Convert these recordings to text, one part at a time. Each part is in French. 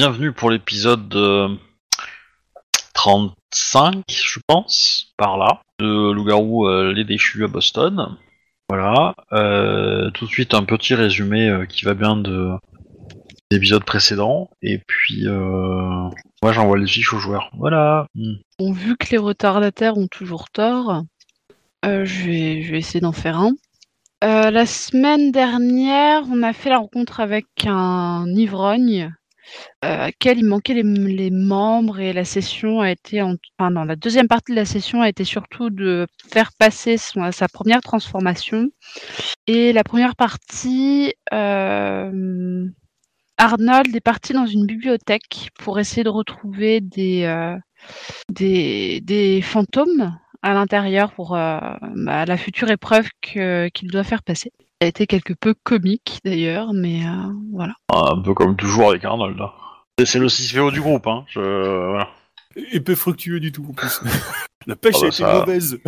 Bienvenue pour l'épisode euh, 35, je pense, par là, de Loup-garou euh, les déchus à Boston. Voilà. Euh, tout de suite un petit résumé euh, qui va bien de l'épisode précédent. Et puis, euh, moi j'envoie les fiches aux joueurs. Voilà. Mm. Bon, vu que les retardataires ont toujours tort, euh, je, vais, essayer d'en faire un. Euh, la semaine dernière, on a fait la rencontre avec un ivrogne euh, à quel il manquait les, membres et la session a été, en, la deuxième partie de la session a été surtout de faire passer sa première transformation. Et la première partie, euh, Arnold est parti dans une bibliothèque pour essayer de retrouver des, euh, fantômes à l'intérieur pour euh, bah, la future épreuve qu'il doit faire passer. Elle a été quelque peu comique d'ailleurs, mais euh, voilà. Un peu comme toujours avec Arnold. Et C'est le CISVO du groupe, hein. Je... voilà. Et peu fructueux du tout en plus. La pêche Ah bah a été ça- mauvaise.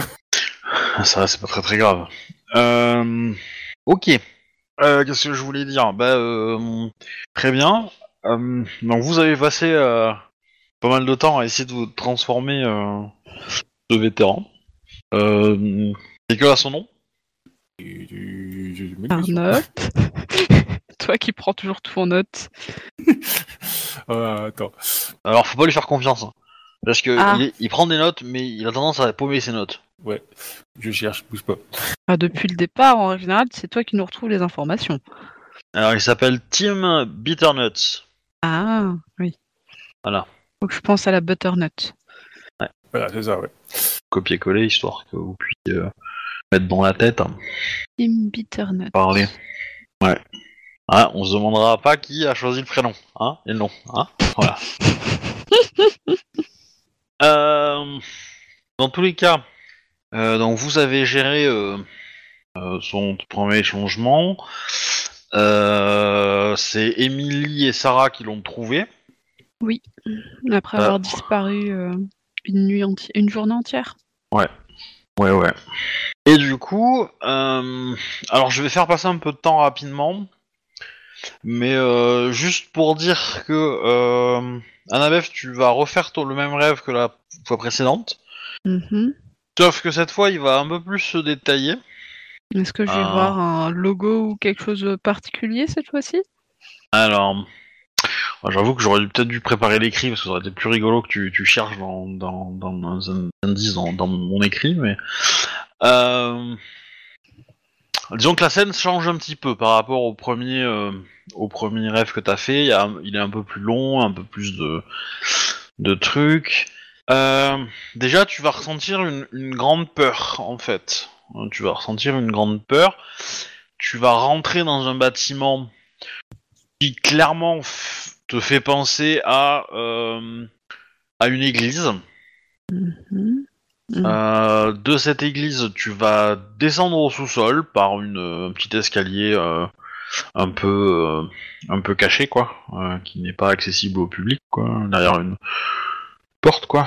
Ça, c'est pas très très grave. Euh, ok. Euh, Qu'est-ce que je voulais dire? Bah, euh, très bien. Euh, donc, vous avez passé euh, pas mal de temps à essayer de vous transformer euh, de vétéran. Euh, c'est que là son nom? Arnold, toi qui prends toujours tout en note. Ah, attends. Alors, faut pas lui faire confiance. hein. Parce que Ah. il, est- il prend des notes, mais il a tendance à paumer ses notes. Ouais, je cherche, bouge pas. Enfin, depuis le départ, en général, c'est toi qui nous retrouves les informations. Alors, il s'appelle Tim Bitternuts. Ah, oui. Voilà. Faut que je pense à la butternut. Voilà, c'est ça, ouais. Copier-coller, histoire que vous puissiez euh, mettre dans la tête. hein. Tim Bitternut. parler. Ouais. Ah, on se demandera pas qui a choisi le prénom, hein, et le nom, hein. Voilà. Euh, dans tous les cas, euh, donc vous avez géré euh, son premier changement. C'est Emily et Sarah qui l'ont trouvé. Après Ah. avoir disparu une nuit entière, une journée entière. Ouais, ouais. Et du coup, euh, alors je vais faire passer un peu de temps rapidement, mais euh, juste pour dire que euh, Annabeth, tu vas refaire ton- le même rêve que la fois précédente, Mhm. sauf que cette fois, il va un peu plus se détailler. Est-ce que je vais Ah. voir un logo ou quelque chose de particulier cette fois-ci? Alors, j'avoue que j'aurais peut-être dû préparer l'écrit parce que ça aurait été plus rigolo que tu, tu cherches dans, dans, dans un indice dans, dans mon écrit, mais euh, disons que la scène change un petit peu par rapport au premier, euh, au premier rêve que t'as fait. Il, est un peu plus long, un peu plus de, de trucs. Euh, déjà, tu vas ressentir une, grande peur en fait. Tu vas ressentir une grande peur. Tu vas rentrer dans un bâtiment qui clairement te fait penser à, euh, à une église. Mhm. Mhm. Euh, de cette église, tu vas descendre au sous-sol par une, euh, un petit escalier euh, un peu un peu caché quoi, qui n'est pas accessible au public quoi, derrière une porte quoi.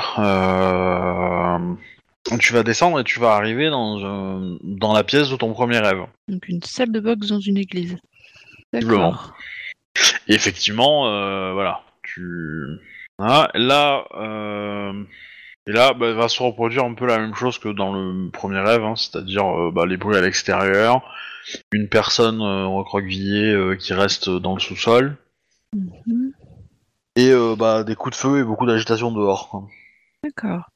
Tu vas descendre et tu vas arriver dans dans la pièce de ton premier rêve. Donc une salle de boxe dans une église. D'accord. Et effectivement, euh, voilà, tu Ah, là, euh, et là, bah, va se reproduire un peu la même chose que dans le premier rêve, hein, c'est-à-dire euh, bah, les bruits à l'extérieur, une personne euh, recroquevillée qui reste dans le sous-sol, Mhm. et bah, des coups de feu et beaucoup d'agitation dehors. D'accord.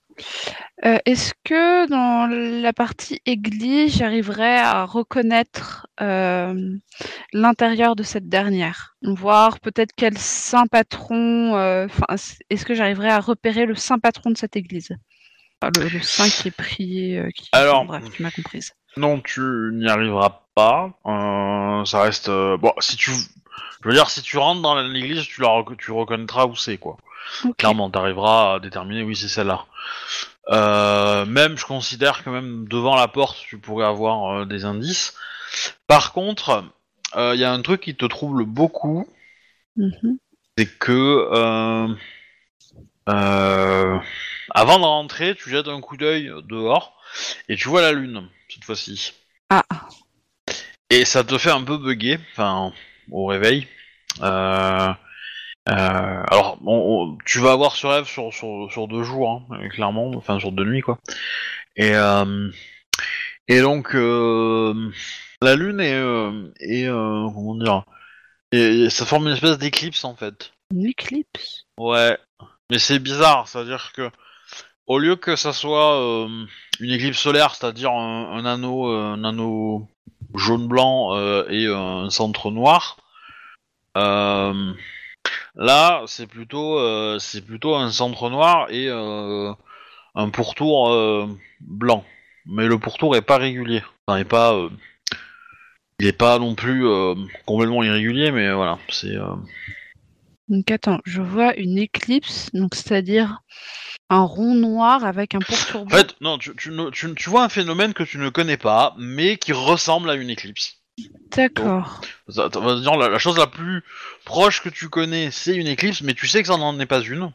Euh, Est-ce que dans la partie église, j'arriverai à reconnaître euh, l'intérieur de cette dernière? Voir peut-être quel saint patron, euh, est-ce que j'arriverai à repérer le saint patron de cette église? Enfin, le, le saint qui est prié, euh, qui... Alors- bref, tu m'as comprise. Non, tu n'y arriveras pas. ça reste bon. Si tu, je veux dire, si tu rentres dans l'église, tu la, rec- tu reconnaîtras où c'est quoi. Ok. Clairement, t'arriveras à déterminer, oui, c'est celle-là. Euh, même, je considère que même devant la porte, tu pourrais avoir euh, des indices. Par contre, il y a un truc qui te trouble beaucoup, Mhm. c'est que euh, euh, avant de rentrer, tu jettes un coup d'œil dehors et tu vois la lune cette fois-ci. Ah, Et ça te fait un peu bugger, enfin, au réveil. Euh, Euh, alors, on- on- tu vas avoir ce rêve sur, sur, sur deux jours, hein, clairement, enfin sur deux nuits, quoi. Et, euh, et donc, euh, la lune est, est comment dire, et, ça forme une espèce d'éclipse en fait. Une éclipse? Ouais, mais c'est bizarre, c'est-à-dire que au lieu que ça soit une éclipse solaire, c'est-à-dire un, un anneau, un anneau jaune-blanc et un centre noir, euh, là c'est plutôt, euh, c'est plutôt un centre noir et euh, un pourtour euh, blanc. Mais le pourtour est pas régulier, enfin, est pas, il est pas non plus complètement irrégulier, mais voilà, c'est. Donc attends, je vois une éclipse, donc c'est-à-dire un rond noir avec un pourtour En blanc. fait, non, tu, tu- tu vois un phénomène que tu ne connais pas, mais qui ressemble à une éclipse. D'accord. Ça- On va dire la, la chose la plus proche que tu connais, c'est une éclipse, mais tu sais que ça n'en est pas une,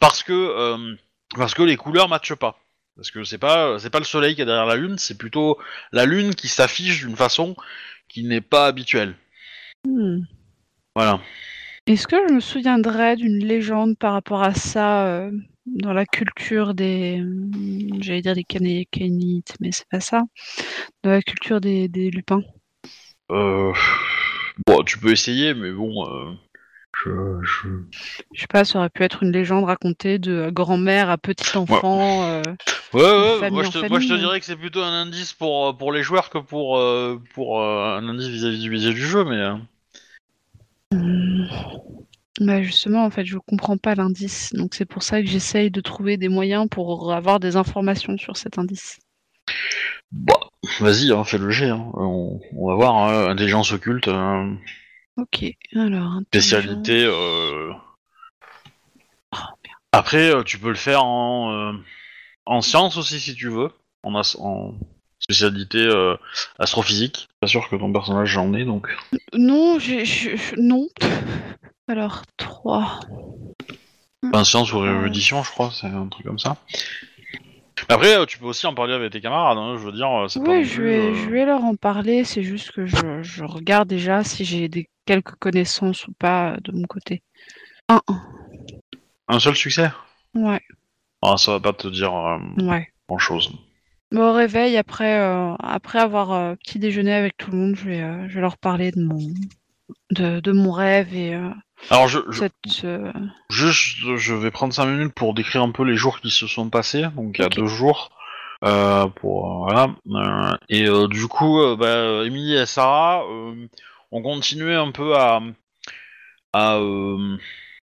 parce que euh, parce que les couleurs matchent pas. Parce que c'est pas c'est pas le soleil qui est derrière la lune, c'est plutôt la lune qui s'affiche d'une façon qui n'est pas habituelle. Hmm. Voilà. Est-ce que je me souviendrais d'une légende par rapport à ça euh, dans la culture des, j'allais dire des Canéites, mais c'est pas ça, dans la culture des, des lupins? Euh, bon, tu peux essayer, mais bon, euh, je, je... Je sais pas, ça aurait pu être une légende racontée de grand-mère à petit enfant. euh, Ouais, ouais, moi je, te, moi je te famille. dirais que c'est plutôt un indice pour, pour les joueurs que pour, euh, pour euh, un indice vis-à-vis du, vis-à-vis du jeu, mais... hum. Bah justement, en fait, je comprends pas l'indice, donc c'est pour ça que j'essaye de trouver des moyens pour avoir des informations sur cet indice. Bah, vas-y, hein, fais le jet, hein. on, on va voir, hein, intelligence occulte, euh, Ok, alors. spécialité... euh, Oh, Après, euh, tu peux le faire en, euh, en sciences aussi si tu veux, en, as- en spécialité euh, astrophysique. Pas sûr que ton personnage en ait, donc... Non, j'ai, non. Alors, 3. Enfin, science ou érudition, je crois, c'est un truc comme ça. Après, euh, tu peux aussi en parler avec tes camarades, hein, je veux dire, euh, Oui, non je vais, euh, je vais leur en parler. C'est juste que je, je regarde déjà si j'ai des, quelques connaissances ou pas de mon côté. Un, un. Seul succès? Ouais, Ah, ça va pas te dire euh, ouais. grand chose. Bon, au réveil, après, euh, après avoir euh, petit déjeuner avec tout le monde, je vais, euh, je vais leur parler de mon, de, de mon rêve et euh, Alors, je, je, cette. euh, juste, je vais prendre 5 minutes pour décrire un peu les jours qui se sont passés. Donc, il y a Ok. deux jours. Euh, pour euh, voilà Euh, et du coup bah, Émilie et Sarah ont continué un peu à à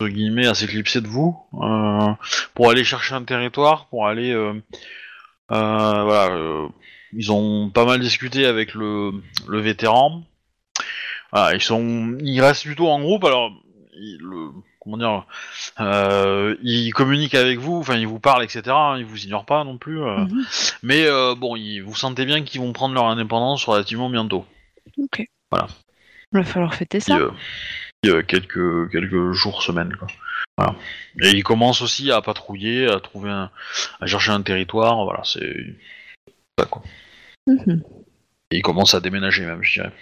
guillemets à s'éclipser de vous pour aller chercher un territoire pour aller voilà ils ont pas mal discuté avec le le vétéran voilà, ils sont ils restent plutôt en groupe alors le comment dire euh, ils communiquent avec vous enfin ils vous parlent etc hein, ils vous ignorent pas non plus euh, mhm. mais euh, bon, ils, vous sentez bien qu'ils vont prendre leur indépendance relativement bientôt. Ok. Voilà. Il va falloir fêter ça. euh, quelques, quelques jours, semaines. Quoi. Voilà. Et ils commencent aussi à patrouiller, à trouver un, à chercher un territoire. Voilà, c'est ça quoi. Mhm. Et ils commencent à déménager même, je dirais.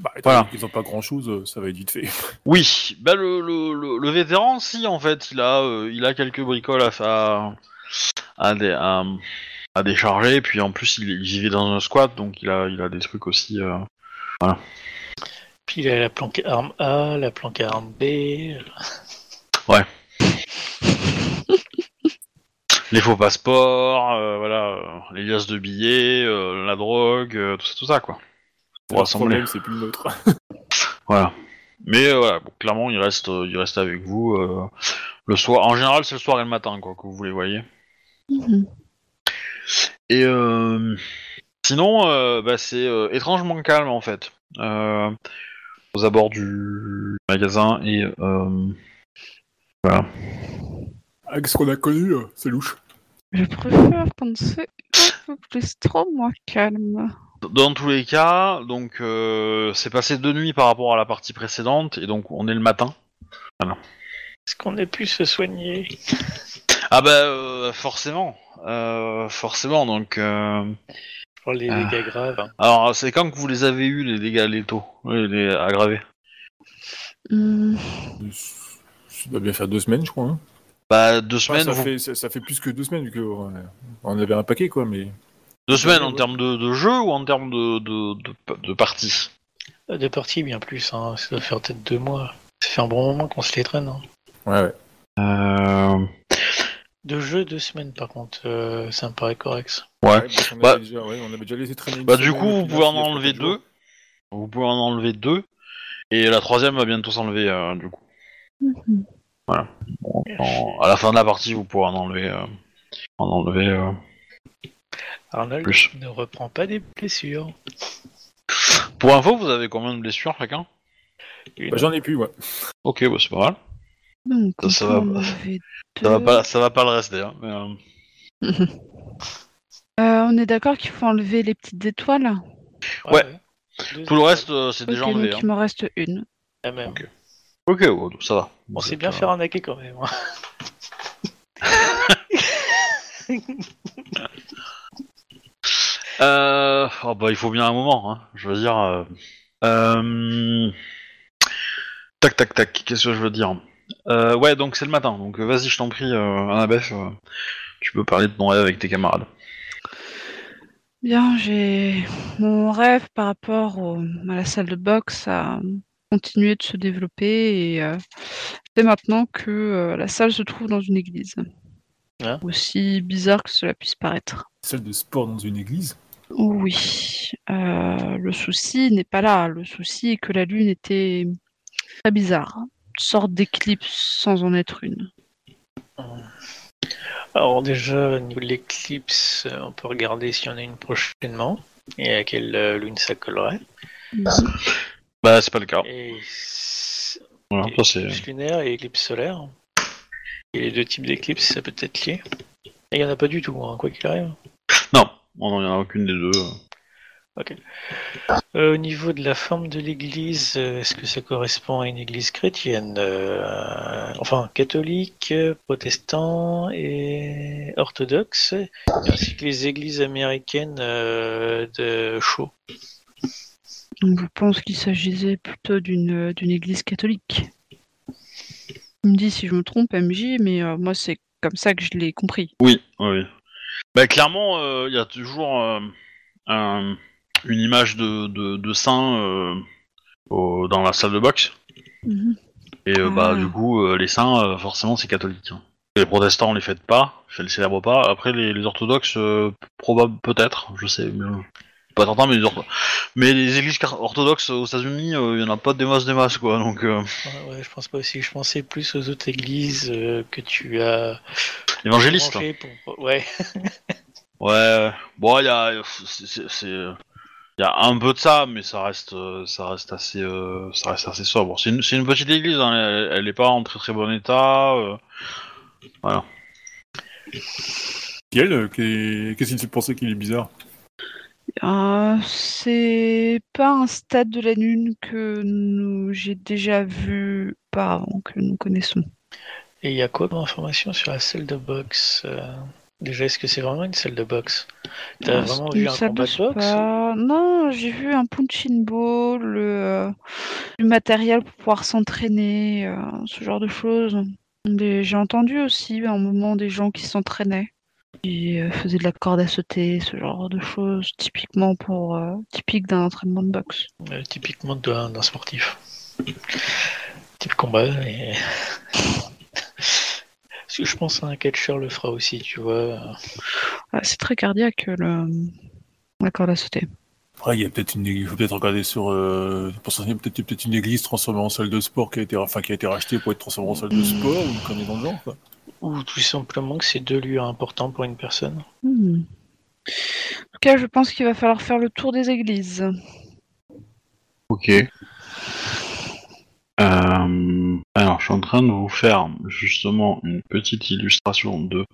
Bah, Voilà. donné qu'ils ont pas grand chose, ça va être vite fait. Oui, bah le, le, le, le vétéran, si en fait, il a, euh, il a quelques bricoles à, à, à, dé- à, à décharger. Puis en plus, il, il vivait dans un squat, donc il a, il a des trucs aussi. euh, Puis il a la planque arme A, la planque arme B. les faux passeports, euh, voilà, euh, les liasses de billets, euh, la drogue, euh, tout ça, tout ça quoi. Pour rassembler. problème, c'est plus le nôtre. Voilà. Mais euh, voilà, bon, clairement, il reste, euh, il reste avec vous euh, le soir. En général, c'est le soir et le matin quoi que vous les voyez. Mhm. Et euh, sinon, euh, bah, c'est euh, étrangement calme en fait. Euh, aux abords du magasin et euh, voilà. Avec ce qu'on a connu, c'est louche. Je préfère quand c'est un peu plus trop moins calme. Dans tous les cas, donc euh, c'est passé deux nuits par rapport à la partie précédente et donc on est le matin. Est-ce qu'on a pu se soigner Ah bah euh, forcément, euh, forcément. Donc euh, pour les Ah. dégâts graves hein. alors c'est quand que vous les avez eu les dégâts létaux, Oui, les aggravés. Hmm, Ça doit bien faire deux semaines, je crois. hein. Bah, deux Enfin, semaines, ça, vous- fait, ça, ça fait plus que deux semaines, vu qu'on on avait un paquet, quoi, mais... deux semaines en termes de, de jeu ou en termes de, de, de, de partie De parties, bien plus. Hein. Ça doit faire peut-être deux mois. Ça fait un bon moment qu'on se les traîne. hein. Ouais, ouais. euh... De jeu, deux semaines par contre. euh, ça me paraît correct. Ouais. Ouais, parce qu'on Bah- déjà, ouais, on avait déjà laissé traîner une Bah, du coup, vous pouvez en enlever deux. Vous pouvez en enlever deux. Et la troisième va bientôt s'enlever, euh, du coup. mhm. Bon, en- à la fin de la partie, vous pourrez en enlever. euh, en enlever. Arnold Plus. ne reprend pas des blessures. Pour info, vous avez combien de blessures chacun? Bah, J'en ai plus, ouais. Ok, bah c'est pas mal. Donc, Ça, on ça va pas. Ça va deux. pas, ça va pas le rester. Hein, mais, euh, Euh, on est d'accord qu'il faut enlever les petites étoiles? Ouais. Deux Tout le reste, euh, c'est déjà Ok, enlevé. donc hein. il m'en reste une. La même. Ok. Ok, ouais, donc ça va. On s'est bien fait arnaquer quand même. hein. Euh, oh bah, il faut bien un moment, hein. je veux dire. euh, euh, Tac, tac, tac, qu'est-ce que je veux dire? Euh, Ouais, donc c'est le matin, donc vas-y, je t'en prie, euh, Annabeth, euh, tu peux parler de ton rêve avec tes camarades. Bien, j'ai mon rêve par rapport au- à la salle de boxe a continué de se développer et euh, c'est maintenant que euh, la salle se trouve dans une église. Hein Aussi bizarre que cela puisse paraître. Salle de sport dans une église? Oui, euh, le souci n'est pas là. Le souci est que la lune était très bizarre. Une sorte d'éclipse sans en être une. Alors déjà, au niveau de l'éclipse, on peut regarder s'il y en a une prochainement et à quelle euh, lune ça collerait. Bah, c'est pas le cas. Et s- Voilà, et ça c'est. éclipse lunaire et éclipse solaire. Et les deux types d'éclipses, ça peut être lié. Et il n'y en a pas du tout, hein, quoi qu'il arrive. Non, non, il n'y en a aucune des deux. Euh, au niveau de la forme de l'église, euh, est-ce que ça correspond à une église chrétienne euh, Enfin, catholique, protestant et orthodoxe, ainsi que les églises américaines euh, de Shaw? Donc, je pense qu'il s'agissait plutôt d'une d'une église catholique. Il me dit si je me trompe, MJ, mais euh, moi c'est comme ça que je l'ai compris. Oui, oui. Bah, clairement, euh, il y a toujours euh, un- une image de, de, de saint euh, au- dans la salle de boxe. Mhm. Et bah Ah. du coup, les saints, forcément, c'est catholique. hein. Les protestants, on les fête pas, ils les célèbrent pas. Après, les, les orthodoxes, euh, probable peut-être, je sais, mais pas certain, mais mais les églises orthodoxes aux États-Unis, euh, il y en a pas des masses, des masses, quoi. Donc, euh, Ouais, ouais, je pense pas aussi. Je pensais plus aux autres églises euh, que tu as pour. Ouais. Ouais, bon, il y a, c'est, il y a un peu de ça, mais ça reste, euh, ça reste assez, euh, ça reste assez sobre. C'est une, c'est une petite église, hein, elle, elle est pas en très très bon état. euh, Quel euh, qu'est- Qu'est-ce qu'il te fait penser qu'il est bizarre? Euh, c'est pas un stade de la lune que nous j'ai déjà vu auparavant, que nous connaissons. Et il y a quoi comme information sur la salle de boxe euh, Déjà, est-ce que c'est vraiment une salle de boxe? T'as Ah, vraiment vu un salle combat de boxe. Non, j'ai vu un punching ball, euh, du matériel pour pouvoir s'entraîner, euh, ce genre de choses. J'ai entendu aussi à un moment des gens qui s'entraînaient, qui euh, faisaient de la corde à sauter, ce genre de choses, typiquement pour euh, typique d'un entraînement de boxe. Euh, Typiquement d'un d'un sportif. Type combat. Et... Parce que je pense qu'un catcheur le fera aussi, tu vois. Ah, c'est très cardiaque le la corde à sauter. Après, il y a peut-être une, il faut peut-être regarder sur, euh, pour s'enseigner, peut-être il y a peut-être une église transformée en salle de sport qui a été, enfin, qui a été rachetée pour être transformée en salle de sport ou une connerie dans le genre, quoi. Ou tout simplement que c'est deux lieux importants pour une personne. Hmm. En tout cas, je pense qu'il va falloir faire le tour des églises. Ok. Euh, alors, je suis en train de vous faire justement une petite illustration de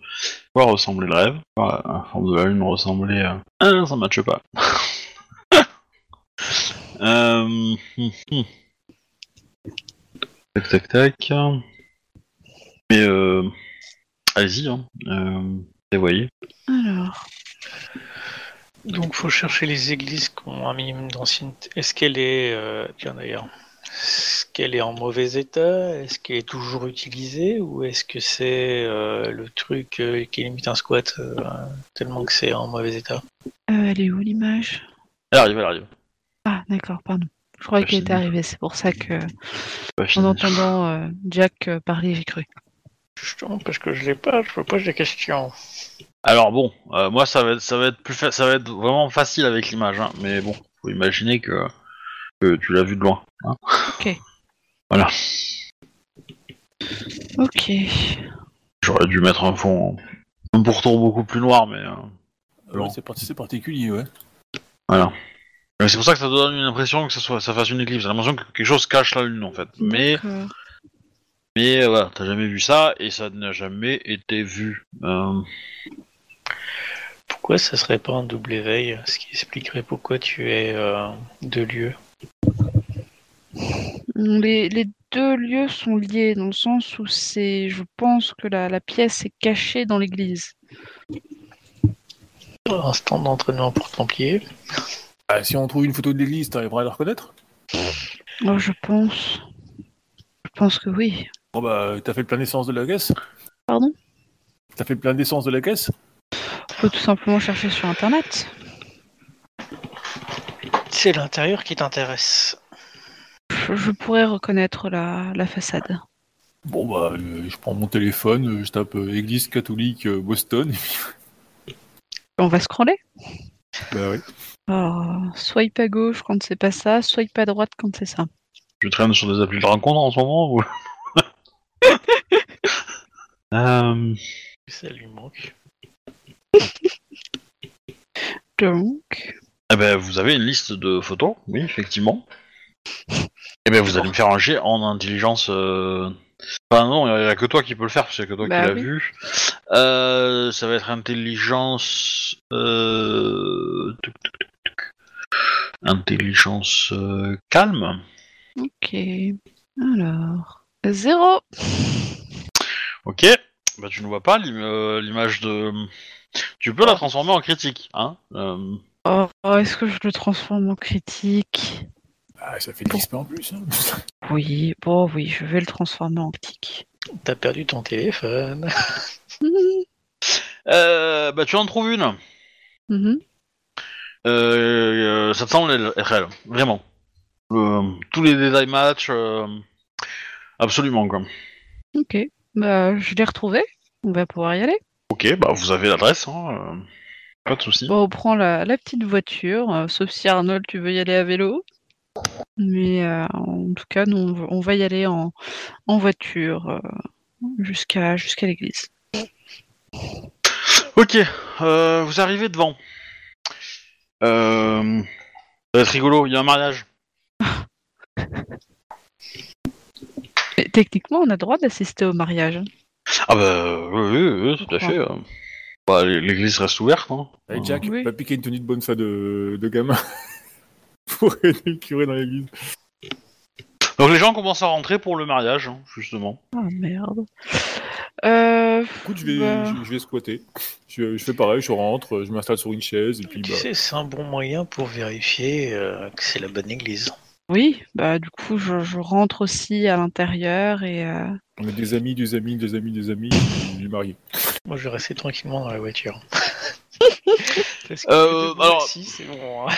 quoi ressemblait le rêve. Quoi, la forme de la lune ressemblait à... Ah, ça matche pas. euh... Tac, tac, tac. Mais euh... Allez-y, hein. Euh... Alors, Donc faut chercher les églises qui ont un minimum d'ancienneté. Est-ce qu'elle est... euh, Tiens d'ailleurs. Est-ce qu'elle est en mauvais état? Est-ce qu'elle est toujours utilisée? Ou est-ce que c'est euh, le truc euh, qui limite un squat euh, tellement que c'est en mauvais état? Euh, elle est où l'image? Elle arrive, elle arrive. Ah, d'accord, pardon. Je croyais qu'elle était arrivée, c'est pour ça que, en entendant euh, Jack parler, j'ai cru. Justement, parce que je l'ai pas, je me pose des questions. Alors bon, euh, moi ça va être, ça va être plus, fa- ça va être vraiment facile avec l'image, hein, mais bon, faut imaginer que, que tu l'as vu de loin. hein. Ok. J'aurais dû mettre un fond, un pourtour beaucoup plus noir, mais euh, Bon. c'est parti, c'est particulier, ouais. voilà. Mais C'est pour ça que ça donne une impression que ça soit, ça fasse une éclipse. J'ai l'impression que quelque chose cache la lune en fait. Mais, D'accord. Mais euh, voilà, t'as jamais vu ça et ça n'a jamais été vu. Euh, Pourquoi ça serait pas un double éveil? Ce qui expliquerait pourquoi tu es euh, deux lieux? Les, les deux lieux sont liés dans le sens où c'est, je pense que la, la pièce est cachée dans l'église. Un stand d'entraînement pour Templier. Ah, si on trouve une photo de l'église, t'arriveras à la reconnaître? Oh, je pense. Je pense que oui. Bon bah, t'as fait le plein d'essence de la caisse Pardon? T'as fait le plein d'essence de la caisse? On peut tout simplement chercher sur internet. C'est l'intérieur qui t'intéresse. Je, je pourrais reconnaître la, la façade. Bon bah, euh, je prends mon téléphone, euh, je tape euh, Église catholique euh, Boston, et puis... On va scroller? Bah oui. Alors, swipe à gauche quand c'est pas ça, swipe à droite quand c'est ça. tu traînes sur des applis de rencontre en ce moment ou? Euh, Ça lui manque. Donc, Eh ben, vous avez une liste de photos, oui, effectivement. Eh ben, vous allez me faire un jet en intelligence. Euh... Enfin, non, il n'y a que toi qui peux le faire, parce n'y a que toi Bah qui l'as oui. vu. Euh, ça va être intelligence. Euh... tuc, tuc, tuc, tuc. Intelligence euh, calme. ok. Alors, zéro. Ok. Bah, tu ne vois pas l'im- euh, l'image de. Tu peux la transformer en critique, hein. Euh, Oh, est-ce que je le transforme en critique? Ah, ça fait 10 points en plus. Hein. Oui, bon, oui, je vais le transformer en critique. T'as perdu ton téléphone. euh, bah, tu en trouves une. Mhm. Euh, euh, ça te semble être elle, vraiment. Tous les détails match, euh, absolument quoi. Ok, bah, je l'ai retrouvé. On va pouvoir y aller. Ok, bah vous avez l'adresse, hein, euh, pas de souci. Bon, on prend la, la petite voiture, euh, sauf si Arnold, tu veux y aller à vélo. Mais euh, en tout cas, nous, on va- on va y aller en, en voiture euh, jusqu'à jusqu'à l'église. Ok, vous arrivez devant. Ça va être rigolo, il y a un mariage. Mais techniquement, on a droit d'assister au mariage. hein. Ah bah oui, oui, oui, tout à fait. euh. Bah, l'église reste ouverte. Hein. Allez, Jack, Oui. va piquer une tenue de bonne fa de, de gamin pour aider le curé dans l'église. Donc les gens commencent à rentrer pour le mariage, hein, justement. Ah merde. Euh, Écoute, je vais, bah, je, je vais squatter. Je, je fais pareil, je rentre, je m'installe sur une chaise et puis Tu bah, sais, c'est un bon moyen pour vérifier euh, que c'est la bonne église. Oui, bah du coup, je, je rentre aussi à l'intérieur et euh, on a des amis, des amis, des amis, des amis, et du marié. Moi, je vais rester tranquillement dans la voiture. Parce que Euh, alors- c'est bon. hein.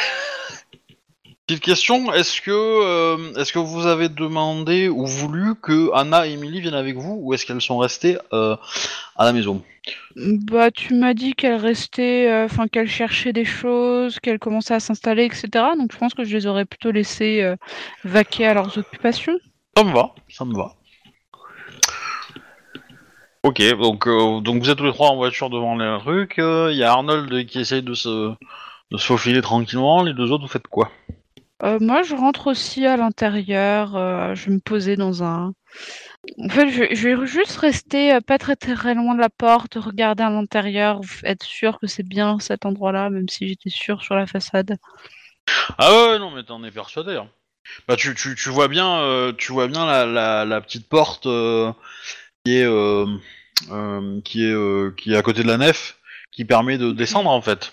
Petite question, est-ce que, euh, est-ce que vous avez demandé ou voulu que Anna et Emily viennent avec vous ou est-ce qu'elles sont restées euh, à la maison? Bah tu m'as dit qu'elle restait, euh, enfin qu'elle cherchait des choses, qu'elle commençait à s'installer, etc. Donc je pense que je les aurais plutôt laissées vaquer à leurs occupations. Ça me va, ça me va. Ok, donc, donc vous êtes tous les trois en voiture devant les trucs. Il y a Arnold qui essaye de se, de se faufiler tranquillement. Les deux autres, vous faites quoi? Euh, moi, je rentre aussi à l'intérieur. euh, je vais me poser dans un. En fait, je, je vais juste rester euh, pas très très loin de la porte, regarder à l'intérieur, être sûr que c'est bien cet endroit-là, même si j'étais sûr sur la façade. Ah ouais, non, mais t'en es persuadé. hein. Bah tu, tu, tu vois bien, euh, tu vois bien la, la, la petite porte euh, qui est euh, euh, qui est euh, qui est à côté de la nef, qui permet de descendre en fait.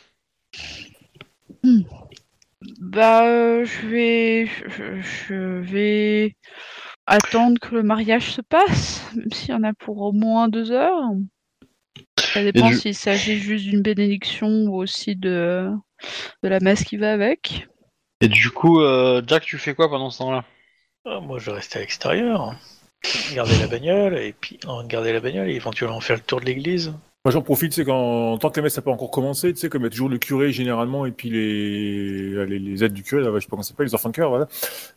Bah, euh, je vais, je, je vais attendre que le mariage se passe, même s'il y en a pour au moins deux heures. Ça dépend du- s'il s'agit juste d'une bénédiction ou aussi de, de la messe qui va avec. Et du coup, euh, Jack, tu fais quoi pendant ce temps-là? Ah, moi, je reste à l'extérieur. Garder la bagnole, et puis en garder la bagnole et éventuellement faire le tour de l'église. Moi, j'en profite, c'est quand tant que la messe n'a pas encore commencé, tu sais, comme il y a toujours le curé généralement et puis les les, les aides du curé, là, je sais pas comment ça s'appelle, les enfants de cœur, voilà.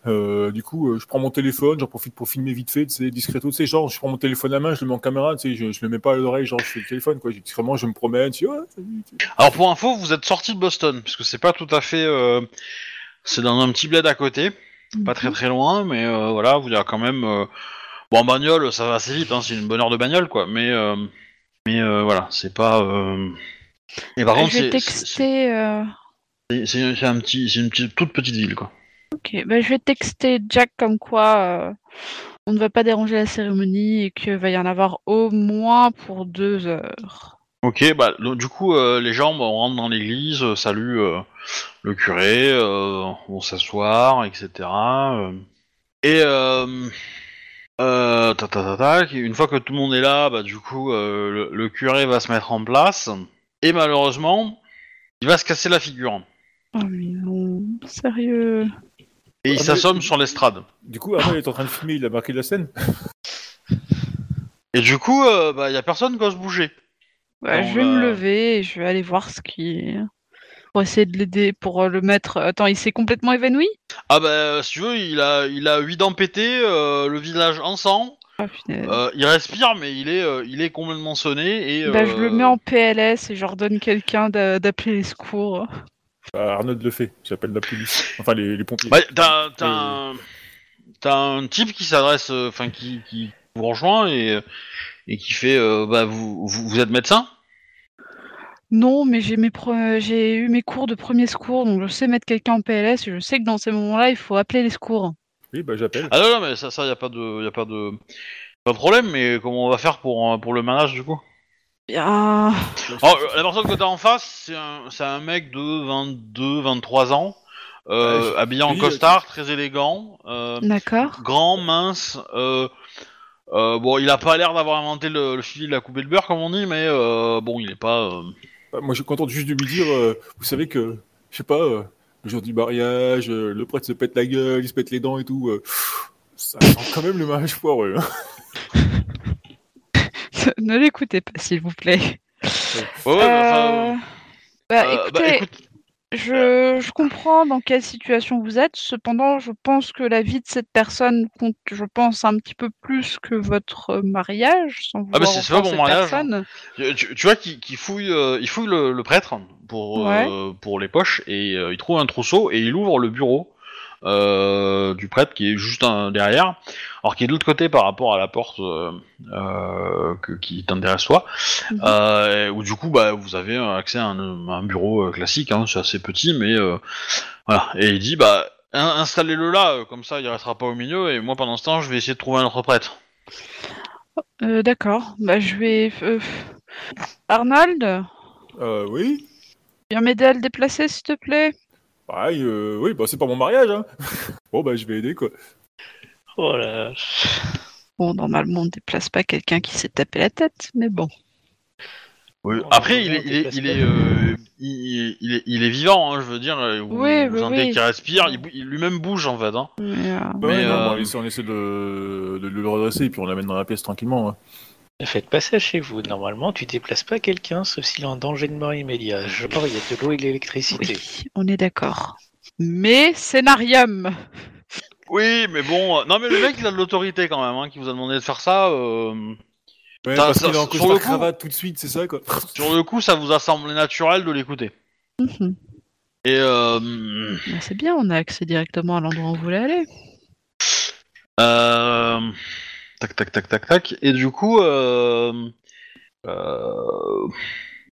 Euh, du coup, euh, je prends mon téléphone, j'en profite pour filmer vite fait, tu sais, discreto, tu sais, genre, je prends mon téléphone à la main, je le mets en caméra, tu sais, je, je le mets pas à l'oreille, genre, je fais le téléphone, quoi. Discrètement, je me promène, ouais, salut, tu sais. Alors pour info, vous êtes sorti de Boston, parce que c'est pas tout à fait... euh, c'est dans un petit bled à côté, pas très très loin, mais euh, voilà, vous y a quand même... euh, Bon, en bagnole, ça va assez vite, hein, c'est une bonne heure de bagnole, quoi, mais... Mais euh, voilà, c'est pas... Et par Bah, contre, je vais c'est- c'est texter. c'est- un petit, c'est une petite, toute petite ville, quoi. Ok, bah, je vais texter Jack comme quoi euh, on ne va pas déranger la cérémonie et qu'il va y en avoir au moins pour deux heures. Ok, bah donc, du coup, euh, les gens bon, rentrent dans l'église, saluent euh, le curé, vont s'asseoir, etc. et euh, euh, ta, ta, ta, tac, et une fois que tout le monde est là, bah du coup, euh, le, le curé va se mettre en place, et malheureusement, il va se casser la figure. Oh mais non, sérieux. Et il Ah, mais- s'assomme sur l'estrade. Du coup, Arnaud, il est en train de filmer, il a marqué la scène. Et du coup, euh, bah, y a personne qui ose bouger. Bah, je vais me lever et je vais aller voir ce qui. Pour essayer de l'aider, pour euh, le mettre. Attends, il s'est complètement évanoui? Ah bah, si tu veux, il a, il a 8 dents pétées, euh, le visage en sang, Ah. Euh, il respire, mais il est, euh, il est complètement sonné et. Bah, je le euh, mets en PLS et j'ordonne quelqu'un d'a- d'appeler les secours. Bah, Arnaud le fait, j'appelle la police. Enfin, les, les pompiers. Bah, t'as, t'as, Euh. un... t'as un type qui s'adresse, euh, enfin qui, qui vous rejoint et, et qui fait, euh, bah vous, vous, vous êtes médecin? Non, mais j'ai mes pre- j'ai eu mes cours de premier secours, donc je sais mettre quelqu'un en PLS et je sais que dans ces moments-là, il faut appeler les secours. Oui, bah, j'appelle. Ah non, non, mais ça, ça, y a pas de, y a pas de, pas de problème. Mais comment on va faire pour, euh, pour le manage du coup? Bien. Alors, euh, la personne que t'as en face, c'est un, c'est un mec de 22, 23 ans, euh, Ouais, je- habillé en oui, costard, très élégant. Euh, D'accord. grand, mince. Euh, euh, bon, il a pas l'air d'avoir inventé le, le fil de la coupe et le beurre, comme on dit, mais euh, bon, il est pas. euh, Bah, moi, je suis content juste de lui dire, euh, vous savez que, je sais pas, euh, le jour du mariage, euh, le prêtre se pète la gueule, il se pète les dents et tout. euh, ça sent quand même le mariage foireux. hein. ne l'écoutez pas, s'il vous plaît. Ouais, ouais, Euh, enfin, Bah, euh, écoutez, bah, écoute, je, je comprends dans quelle situation vous êtes. Cependant, je pense que la vie de cette personne compte, je pense, un petit peu plus que votre mariage, sans Ah, bah, c'est- pas mon mariage, personne. tu, vois qu'il fouille, euh, il fouille le, le prêtre pour euh, pour les poches et euh, il trouve un trousseau et il ouvre le bureau euh, du prêtre qui est juste un- derrière, alors qui est de l'autre côté par rapport à la porte euh, euh, que- qui t'intéresse toi. Mhm. Euh, où du coup bah vous avez accès à un, un bureau classique, hein, c'est assez petit, mais euh, voilà. Et il dit bah in- installez-le là, comme ça il restera pas au milieu et moi pendant ce temps je vais essayer de trouver un autre prêtre. Euh, D'accord. Bah, je vais. euh, Arnold, Euh, oui? viens m'aider à le déplacer, s'il te plaît? Pareil, euh, oui, bah, c'est pas mon mariage, hein. bon, bah, je vais aider, quoi. Oh là là. Bon, normalement, on ne déplace pas quelqu'un qui s'est tapé la tête, mais bon. Oui. On Après va il est voir il est tes il est, euh, il, il est il est vivant, hein, je veux dire. euh, Vous, Oui, vous oui, respire, il, lui-même bouge en fait. Hein. Mais, Bah, Mais, ouais, non, bon, on essaie, on essaie de, de le redresser et puis on l'amène dans la pièce tranquillement. hein. Ne faites pas ça chez vous. Normalement, tu déplaces pas quelqu'un sauf s'il est en danger de mort immédiat. Je parle, il y a de l'eau et de l'électricité. oui, on est d'accord. Mais scénarium. Oui, mais bon, euh, non mais le mec il a de l'autorité quand même, hein, qui vous a demandé de faire ça. euh, Ouais, Ça- parce ça- qu'il est en sur costard le coup- cravate tout de suite, c'est ça, quoi. Sur le coup, ça vous a semblé naturel de l'écouter. Mhm. Et euh, Bah, c'est bien, on a accès directement à l'endroit où on voulait aller. euh, tac tac tac tac tac. Et du coup, euh, euh,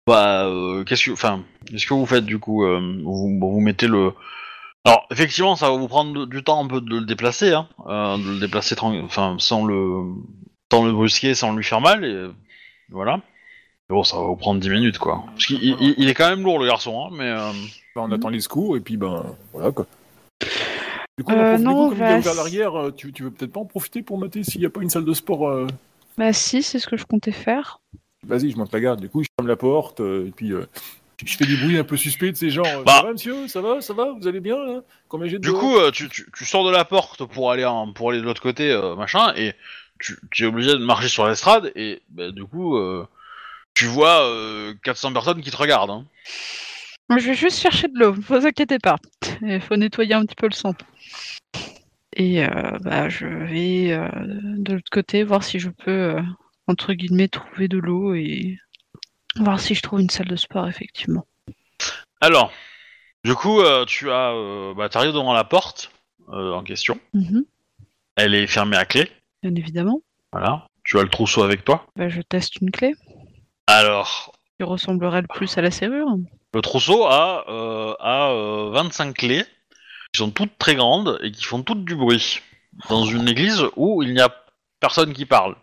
bah, euh, qu'est-ce que, enfin, qu'est-ce que vous faites du coup euh, vous, vous mettez le. Alors effectivement, ça va vous prendre du temps un peu de le déplacer, hein, euh, de le déplacer, enfin, sans le, sans le brusquer, sans lui faire mal, et voilà. Bon, ça va vous prendre 10 minutes, quoi. Parce qu'il il- il est quand même lourd, le garçon, hein, mais. euh, Bah, on attend les secours et puis ben voilà quoi. Du coup, on Euh, non, comme il ouvert s- l'arrière, euh, tu, tu veux peut-être pas en profiter pour mater s'il n'y a pas une salle de sport. euh, Bah si, c'est ce que je comptais faire. Vas-y, je monte la garde. Du coup, je ferme la porte euh, et puis euh, je fais des bruits un peu suspects de ces gens. euh, Bah. Ça va, monsieur Ça va Ça va Vous allez bien là Combien j'ai de Du coup, euh, tu, tu, tu sors de la porte pour aller en- pour aller de l'autre côté, euh, machin, et tu, tu es obligé de marcher sur l'estrade, et bah, du coup, euh, tu vois euh, 400 personnes qui te regardent. Hein. Je vais juste chercher de l'eau, ne vous inquiétez pas. Il faut nettoyer un petit peu le sang. Et euh, bah, je vais euh, de l'autre côté voir si je peux, euh, entre guillemets, trouver de l'eau et voir si je trouve une salle de sport, effectivement. Alors, du coup, tu as, bah, t'arrives devant la porte en question. Mhm, Elle est fermée à clé. bien évidemment. Voilà. Tu as le trousseau avec toi. Bah, je teste une clé Alors, qui ressemblerait le plus à la serrure. le trousseau a, a euh, 25 clés qui sont toutes très grandes et qui font toutes du bruit dans une église où il n'y a personne qui parle.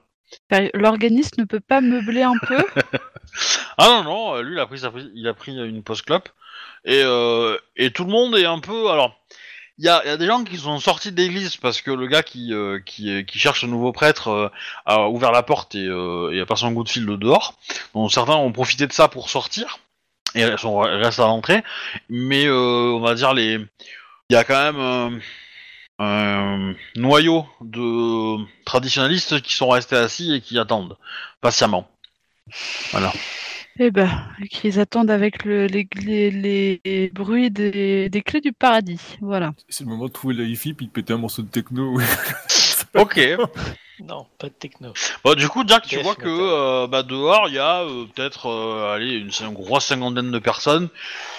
Sérieux, L'organisme ne peut pas meubler un peu Ah non, non, lui, il a pris, sa, il a pris une pause clope. Et, euh, et tout le monde est un peu... Alors, il y y a des gens qui sont sortis de l'église parce que le gars qui, euh, qui, qui cherche le nouveau prêtre euh, a ouvert la porte et, et a passé un coup de fil de dehors. Donc certains ont profité de ça pour sortir et sont, restent à l'entrée. Mais on va dire, les il y a quand même euh, un noyau de traditionalistes qui sont restés assis et qui attendent patiemment. Voilà. Eh ben, qu'ils attendent avec le- les, les- les bruits des, des clés du paradis. Voilà. C'est le moment de trouver la hi-fi puis de péter un morceau de techno. Ok. Non, pas de techno. Bon, du coup, Jack, tu vois que euh, bah, dehors, il y a euh, peut-être euh, allez, une, une grosse cinquantaine de personnes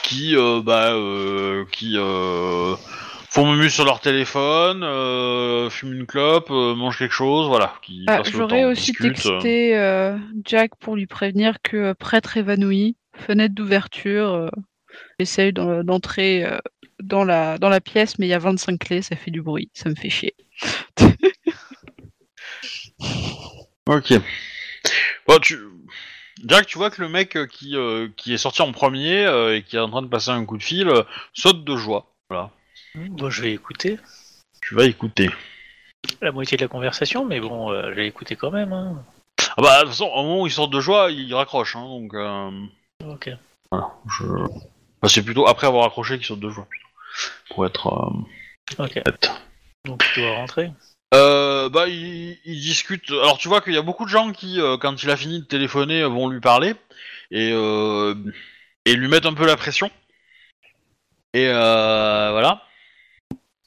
qui, euh, bah, euh, qui euh, font menu sur leur téléphone, euh, fument une clope, euh, mangent quelque chose, voilà. Qui Ah, passent le J'aurais aussi texté euh, Jack pour lui prévenir que euh, prêtre évanoui, fenêtre d'ouverture, euh, essaye d'en- d'entrer euh, dans, la, dans la pièce, mais il y a 25 clés, ça fait du bruit, ça me fait chier. Ok. Bon, tu... Jack, tu vois que le mec euh, qui, euh, qui est sorti en premier euh, et qui est en train de passer un coup de fil euh, saute de joie. Voilà. Bon, je vais écouter Tu vas écouter. la moitié de la conversation, mais bon, euh, je vais écouter quand même. Hein. Ah bah, de toute façon, au moment où il sort de joie, il raccroche, hein, donc... Euh... Ok. Voilà, je... Enfin, c'est plutôt après avoir accroché qu'il saute de joie, plutôt. Pour être euh, Ok. honnête. Donc tu dois rentrer. Euh, bah, il, il discute... Alors, tu vois qu'il y a beaucoup de gens qui, euh, quand il a fini de téléphoner, euh, vont lui parler, et, euh, et lui mettre un peu la pression. Et voilà.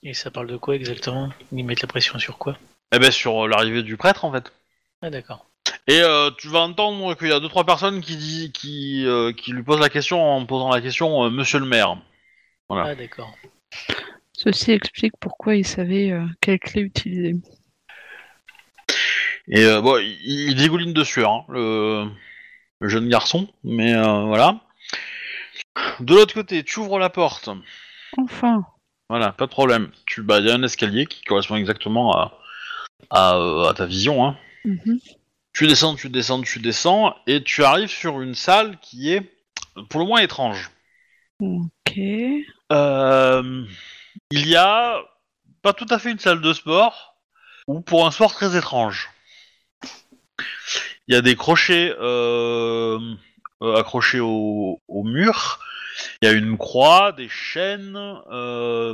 Et ça parle de quoi exactement? Ils mettent la pression sur quoi? Eh ben, sur l'arrivée du prêtre, en fait. Ah d'accord. Et tu vas entendre qu'il y a deux trois personnes qui dit, qui, qui lui posent la question en posant la question Monsieur le maire. Voilà. Ah d'accord. Ceci explique pourquoi il savait euh, quelle clé utiliser. Et euh, bon, il, il dégouline de sueur, hein, le, le jeune garçon, mais euh, voilà. De l'autre côté, tu ouvres la porte. Enfin, Voilà, pas de problème. Tu, bah, il y a un escalier qui correspond exactement à, à, à ta vision. Hein. mhm. Tu descends, tu descends, tu descends, et tu arrives sur une salle qui est, pour le moins, étrange. ok. Euh, il y a pas tout à fait une salle de sport, ou pour un sport très étrange. Il y a des crochets euh, euh, accrochés au, au mur. Il y a une croix, des chaînes, euh,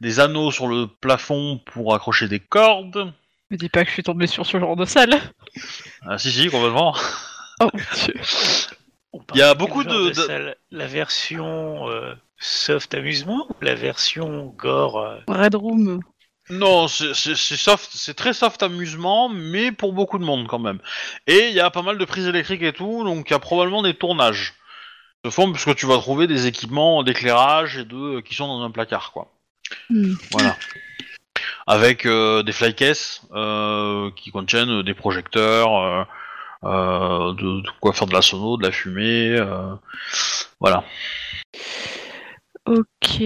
des anneaux sur le plafond pour accrocher des cordes. Me dis pas que je suis tombée sur ce genre de salle. Ah si si complètement. Oh mon dieu. Il y a beaucoup de- de- salle? La version euh, soft amusement ou la version gore euh, Red Room. Non, c'est soft, très soft amusement, mais pour beaucoup de monde quand même. Et il y a pas mal de prises électriques et tout, donc il y a probablement des tournages de fond, puisque tu vas trouver des équipements d'éclairage et de qui sont dans un placard, quoi. Hmm. Voilà. Avec euh, des flycases euh, qui contiennent des projecteurs, euh, euh, de, de quoi faire de la sono, de la fumée, euh, voilà. Ok.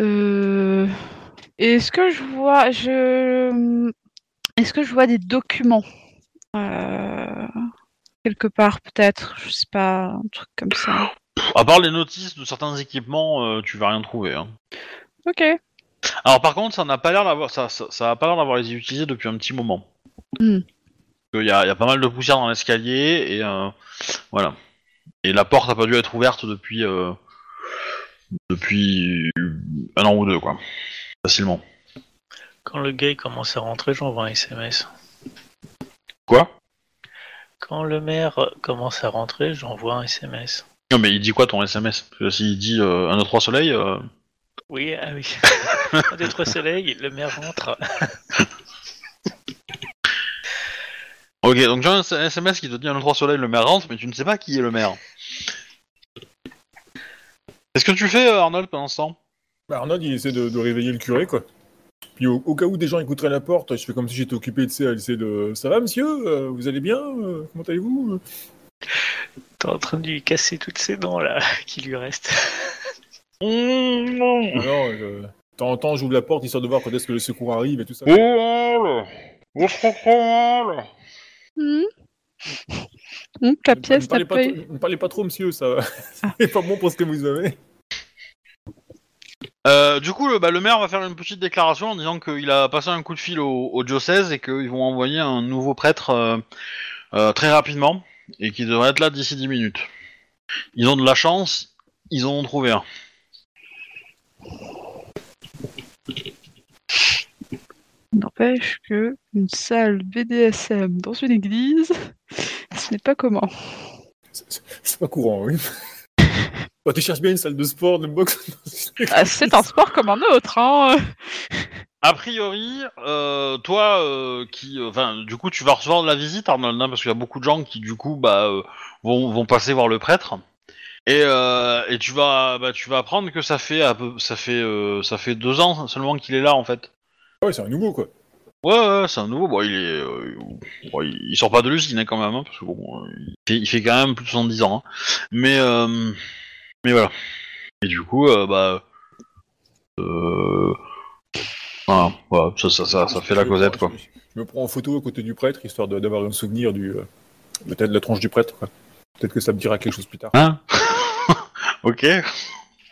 Euh... Est-ce que je vois, je, est-ce que je vois des documents? Euh, quelque part peut-être, je sais pas, un truc comme ça. À part les notices de certains équipements, euh, tu vas rien trouver. Hein. Ok. Alors par contre, ça n'a pas l'air d'avoir ça, ça, ça a pas l'air d'avoir été utilisé depuis un petit moment. Hmm. Il y, a, il y a pas mal de poussière dans l'escalier et euh, voilà. Et la porte a pas dû être ouverte depuis euh, depuis un an ou deux quoi, facilement. Quand le gars il commence à rentrer, j'envoie un SMS. Quoi? Quand le maire commence à rentrer, j'envoie un SMS. Non mais il dit quoi ton SMS Parce que s'il dit euh, un 2 3 soleil, euh, Oui, ah oui. Un, deux, trois soleils, le maire rentre. ok donc as un SMS qui te dit un 2 3 soleil, le maire rentre, mais tu ne sais pas qui est le maire. Qu'est-ce que tu fais euh, Arnold pendant ce temps Bah, Arnold, il essaie de, de réveiller le curé, quoi. Puis au, au cas où des gens écouteraient la porte, je fais comme si j'étais occupé, tu sais, à essayer de... Ça va, monsieur Euh, Vous allez bien Euh, Comment allez-vous T'es en train de lui casser toutes ses dents là, qui lui restent. Ah non, je... De temps en temps, j'ouvre la porte, histoire de voir quand est-ce que le secours arrive et tout ça. Hmm? Hmm, la Ne- pièce ne, parlez pas ne parlez pas trop, monsieur, ça c'est pas bon pour ce que vous avez. Euh, du coup, le, bah, le maire va faire une petite déclaration en disant qu'il a passé un coup de fil au, au diocèse et qu'ils vont envoyer un nouveau prêtre euh, euh, très rapidement et qui devrait être là d'ici 10 minutes. Ils ont de la chance, ils en ont trouvé un. N'empêche que une salle BDSM dans une église, ce n'est pas comment. C'est- pas courant, oui. Bah, tu cherches bien une salle de sport, de boxe Ah, c'est un sport comme un autre, hein. A priori, euh, toi, euh, qui, euh, enfin, du coup, tu vas recevoir de la visite, Arnold, hein, parce qu'il y a beaucoup de gens qui, du coup, bah, euh, vont, vont passer voir le prêtre. Et, euh, et tu vas, bah, tu vas apprendre que ça fait, peu, ça fait, euh, ça fait deux ans seulement qu'il est là, en fait. Ouais, c'est un nouveau, quoi. Ouais, ouais, c'est un nouveau. Bon, il est, euh, bon, il sort pas de l'usine hein, quand même, hein, parce que bon, euh, il fait, il fait quand même plus de 70 ans. hein. Mais, euh, mais voilà. Et du coup, euh, bah, euh, voilà, voilà, ça, ça, ça, ça fait la causette, quoi. Je, me prends en photo à côté du prêtre, histoire d'avoir un souvenir du... Peut-être de la tronche du prêtre, quoi. Peut-être que ça me dira quelque chose plus tard. Hein? Ok.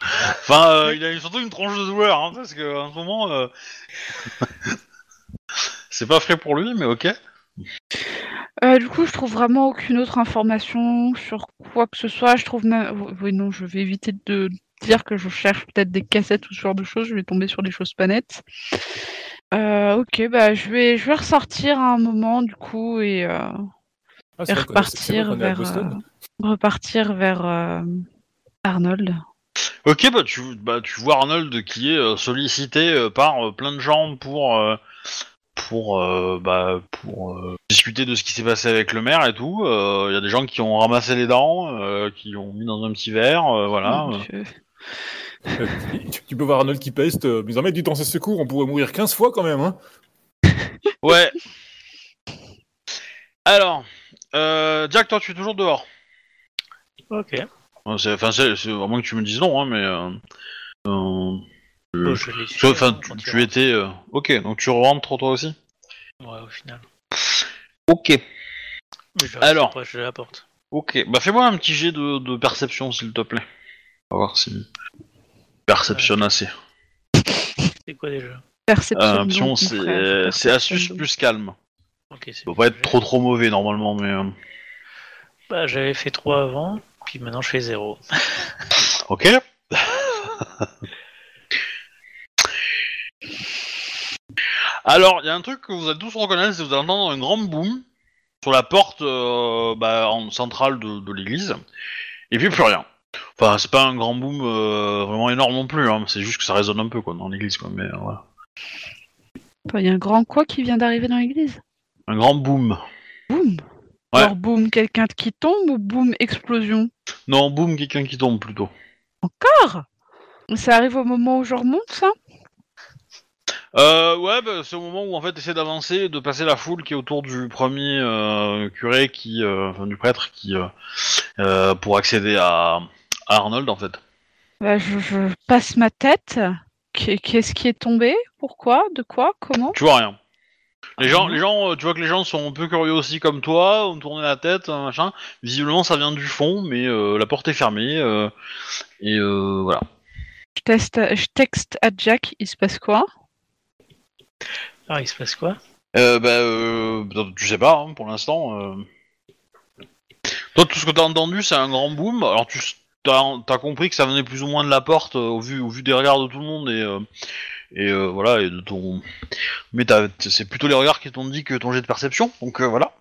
Enfin, euh, il a surtout une tranche de douleur, hein, parce que ce moment, euh, c'est pas frais pour lui, mais ok. Euh, du coup, je trouve vraiment aucune autre information sur quoi que ce soit. Je trouve même. Oui, non, je vais éviter de dire que je cherche peut-être des cassettes ou ce genre de choses. Je vais tomber sur des choses pas nettes. Euh, ok, bah je vais, je vais ressortir à un moment du coup et, euh, Ah, et repartir vers euh, repartir vers euh, Arnold. Ok, bah tu, bah, tu vois Arnold qui est sollicité par plein de gens pour, euh, pour, euh, bah, pour euh, discuter de ce qui s'est passé avec le maire et tout. Il y a des gens qui ont ramassé les dents, euh, qui l'ont mis dans un petit verre, euh, voilà. Euh, tu, tu peux voir Arnold qui peste. euh, Mais en mettre du temps, ce secours, on pourrait mourir 15 fois quand même, hein. Ouais. Alors, euh, Jack, toi, tu es toujours dehors. Ok. Euh, c'est- Enfin, à moins que tu me dises non, hein, mais. Euh, euh, je l'ai tu- su, enfin, tu, quand il tu rentre. étais. euh, ok, donc tu rentres toi aussi. Ouais, au final. Ok. Mais je Alors. proche de la porte. Ok, bah fais-moi un petit jet de, de perception s'il te plaît. On va voir si. Perceptionne assez. C'est quoi déjà? Perception. Euh, donc, option, mon c'est, perception, astuce donc. plus calme. Ok, c'est Ça doit pas être trop trop mauvais normalement, mais. euh, Bah, j'avais fait 3 avant, puis maintenant je fais 0. Ok. Alors, il y a un truc que vous allez tous reconnaître, c'est que vous allez entendre un grand boom sur la porte euh, bah, en centrale de, de l'église, et puis plus rien. Enfin, c'est pas un grand boom euh, vraiment énorme non plus, hein, c'est juste que ça résonne un peu quoi, dans l'église, quoi, mais euh, voilà. Il y a un grand quoi qui vient d'arriver dans l'église? Un grand boom. Boum Ouais. Alors boum, quelqu'un qui tombe ou boum, explosion? Non, boom, quelqu'un qui tombe plutôt. Encore? Ça arrive au moment où je remonte, ça? Euh, ouais, bah, c'est au moment où en fait essaie d'avancer, de passer la foule qui est autour du premier euh, curé, qui, euh, enfin du prêtre, qui euh, pour accéder à, à Arnold en fait. Bah, je, je passe ma tête. Qu'est- Qu'est-ce qui est tombé? Pourquoi? De quoi? Comment? Tu vois rien. Les gens, les gens, tu vois que les gens sont un peu curieux aussi comme toi, ont tourné la tête, euh, machin. Visiblement, ça vient du fond, mais euh, la porte est fermée. euh, et euh, voilà. Je, teste, je texte à Jack, il se passe quoi? Ah, il se passe quoi? Euh, bah, euh, tu sais pas, hein, pour l'instant. euh. Toi, tout ce que t'as entendu, c'est un grand boom. Alors, tu t'as as compris que ça venait plus ou moins de la porte euh, au vu, au vu des regards de tout le monde et et voilà et de ton. Mais c'est plutôt les regards qui t'ont dit que ton jet de perception. Donc voilà.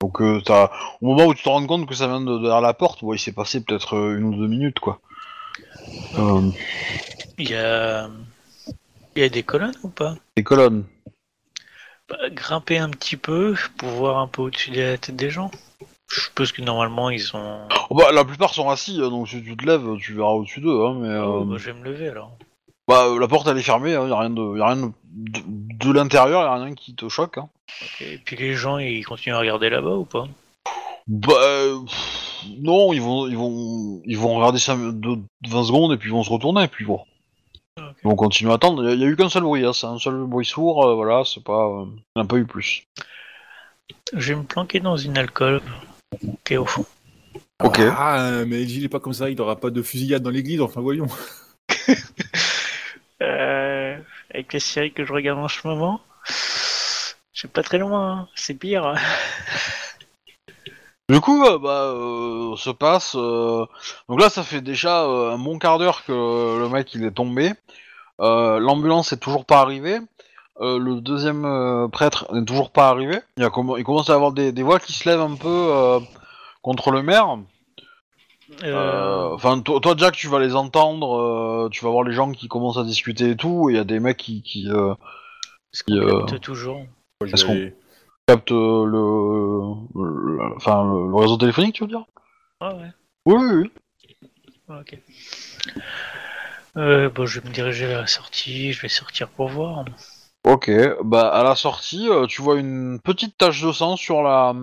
Donc euh, au moment où tu te rends compte que ça vient de derrière la porte, ouais, il s'est passé peut-être une ou deux minutes quoi. Euh, Il y a... Il y a des colonnes ou pas? Les colonnes. Bah, Grimper un petit peu pour voir un peu au-dessus de la tête des gens. Je suppose que normalement ils sont... Oh, bah, la plupart sont assis, hein, donc si tu te lèves, tu verras au-dessus d'eux. Hein, mais Oh, euh, bah, je vais me lever alors. bah, euh, la porte elle est fermée, il y a rien de, y a rien de, de, de l'intérieur, y a rien qui te choque. Hein. Ok, Et puis les gens ils continuent à regarder là-bas ou pas? Bah euh, pff, non, ils vont, ils vont, ils vont regarder ça de 20 secondes et puis ils vont se retourner et puis bon. Vont continuer à attendre. Il y, a- eu qu'un seul bruit, hein, c'est un seul bruit sourd, euh, voilà, c'est pas, euh, il n'y en a pas eu plus. Je vais me planquer dans une alcôve. Ok, au fond. Ok. Ah, mais il est pas comme ça, il aura pas de fusillade dans l'église, enfin voyons. Euh, avec les séries que je regarde en ce moment, je suis pas très loin, hein. c'est pire. Du coup, euh, bah, euh, se passe. euh, Donc là, ça fait déjà euh, un bon quart d'heure que le mec il est tombé. Euh, L'ambulance est toujours pas arrivée. Euh, le deuxième euh, prêtre n'est toujours pas arrivé. Il, y a comm- il commence à y avoir des, des voix qui se lèvent un peu euh, contre le maire. Euh, Euh, Enfin, toi, toi, Jack, tu vas les entendre. euh, tu vas voir les gens qui commencent à discuter et tout. et Il y a des mecs qui, qui euh, Est-ce qu'on euh, capte toujours Moi, je Est-ce vais qu'on- aller- captent euh, le, le- enfin, le, le réseau téléphonique, tu veux dire? Ah ouais, Oui, oui, oui. ok. Euh, bon, je vais me diriger vers la sortie, je vais sortir pour voir. Ok, bah à la sortie, euh, tu vois une petite tache de sang sur la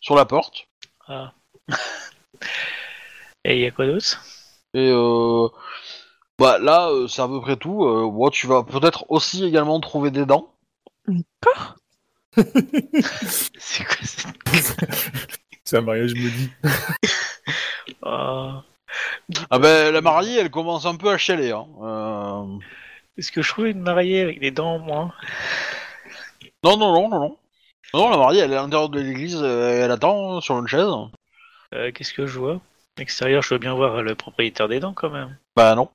sur la porte Ah. Et il y a quoi d'autre? Et euh, bah là euh, c'est à peu près tout. Euh, bon, tu vas peut-être aussi également trouver des dents. Encore C'est quoi ça C'est un mariage maudit. Ah. Ah ben la mariée elle commence un peu à chialer. Hein. Euh, Est-ce que je trouve une mariée avec des dents en moins Non non non non non. Non la mariée elle est à l'intérieur de l'église, euh, elle attend sur une chaise. Euh, Qu'est-ce que je vois? Extérieur, je veux bien voir le propriétaire des dents quand même. Bah non.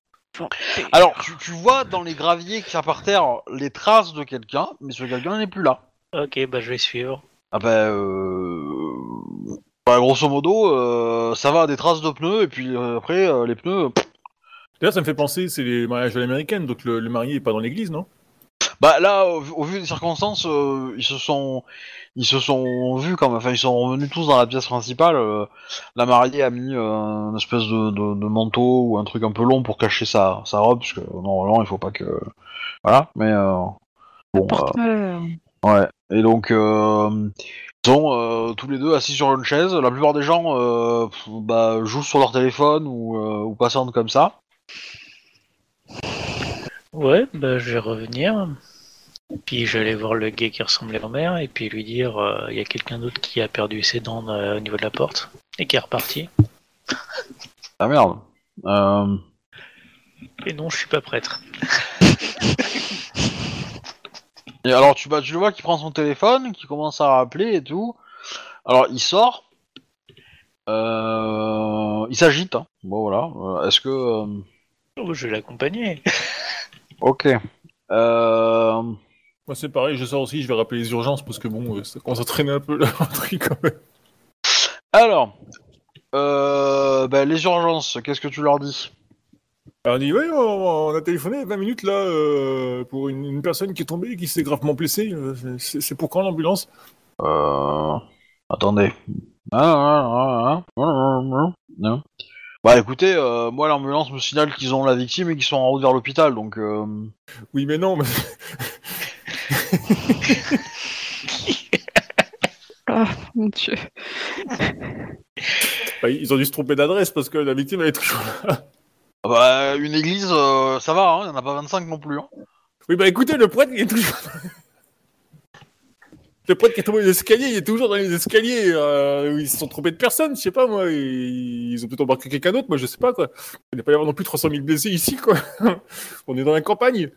Alors tu, tu vois dans les graviers qu'il y a par terre les traces de quelqu'un, mais ce quelqu'un n'est plus là. Ok, bah je vais suivre. Ah bah, euh... bah, grosso modo, euh, ça va des traces de pneus et puis euh, après euh, les pneus. pff, D'ailleurs, ça me fait penser, c'est les mariages à l'américaine, donc le, le marié est pas dans l'église, non? Bah là, au, vu- au vu des circonstances, euh, ils se sont, ils se sont vus comme, enfin ils sont revenus tous dans la pièce principale. euh, la mariée a mis euh, une espèce de, de, de manteau ou un truc un peu long pour cacher sa, sa robe parce que normalement il faut pas que, voilà. Mais euh, bon, euh, Porte-malheur. Ouais, et donc euh, ils sont euh, tous les deux assis sur une chaise. La plupart des gens euh, pff, bah, jouent sur leur téléphone ou, euh, ou patientent comme ça. Ouais, bah je vais revenir. Puis je vais aller voir le gars qui ressemblait à ma mère et puis lui dire il y a quelqu'un d'autre qui a perdu ses dents au niveau de la porte et qui est reparti. Ah merde. Et non, je suis pas prêtre. Et alors tu, bah, tu le vois qui prend son téléphone, qui commence à rappeler et tout. Alors il sort. Euh, il s'agite. hein. Bon voilà. Euh, Est-ce que... euh, Oh, je vais l'accompagner. Ok. Euh... Moi, c'est pareil, je sors aussi, je vais rappeler les urgences parce que bon, euh, ça commence à traîner un peu le truc quand même. Alors... Euh... bah, les urgences, qu'est-ce que tu leur dis? Alors, on dit, ouais, on, on a téléphoné 20 minutes là euh, pour une, une personne qui est tombée et qui s'est gravement blessée. c'est c'est pour quand l'ambulance? Euh... Attendez. Ah, ah, ah, ah, ah, ah. Bah écoutez, euh, moi l'ambulance me signale qu'ils ont la victime et qu'ils sont en route vers l'hôpital, donc... Euh... Oui, mais non, mais... Ah, mon dieu. Bah, ils ont dû se tromper d'adresse parce que la victime elle est toujours là. Bah une église, euh, ça va, hein, il y en a pas 25 non plus. Hein. Oui, bah écoutez, le prêtre, il est toujours. le prêtre qui est tombé des escaliers, il est toujours dans les escaliers. euh, ils se sont trompés de personne, je sais pas moi. Ils, ils ont peut-être embarqué quelqu'un d'autre, moi je sais pas quoi. Il n'y a pas y avoir non plus 300 000 blessés ici, quoi. On est dans la campagne.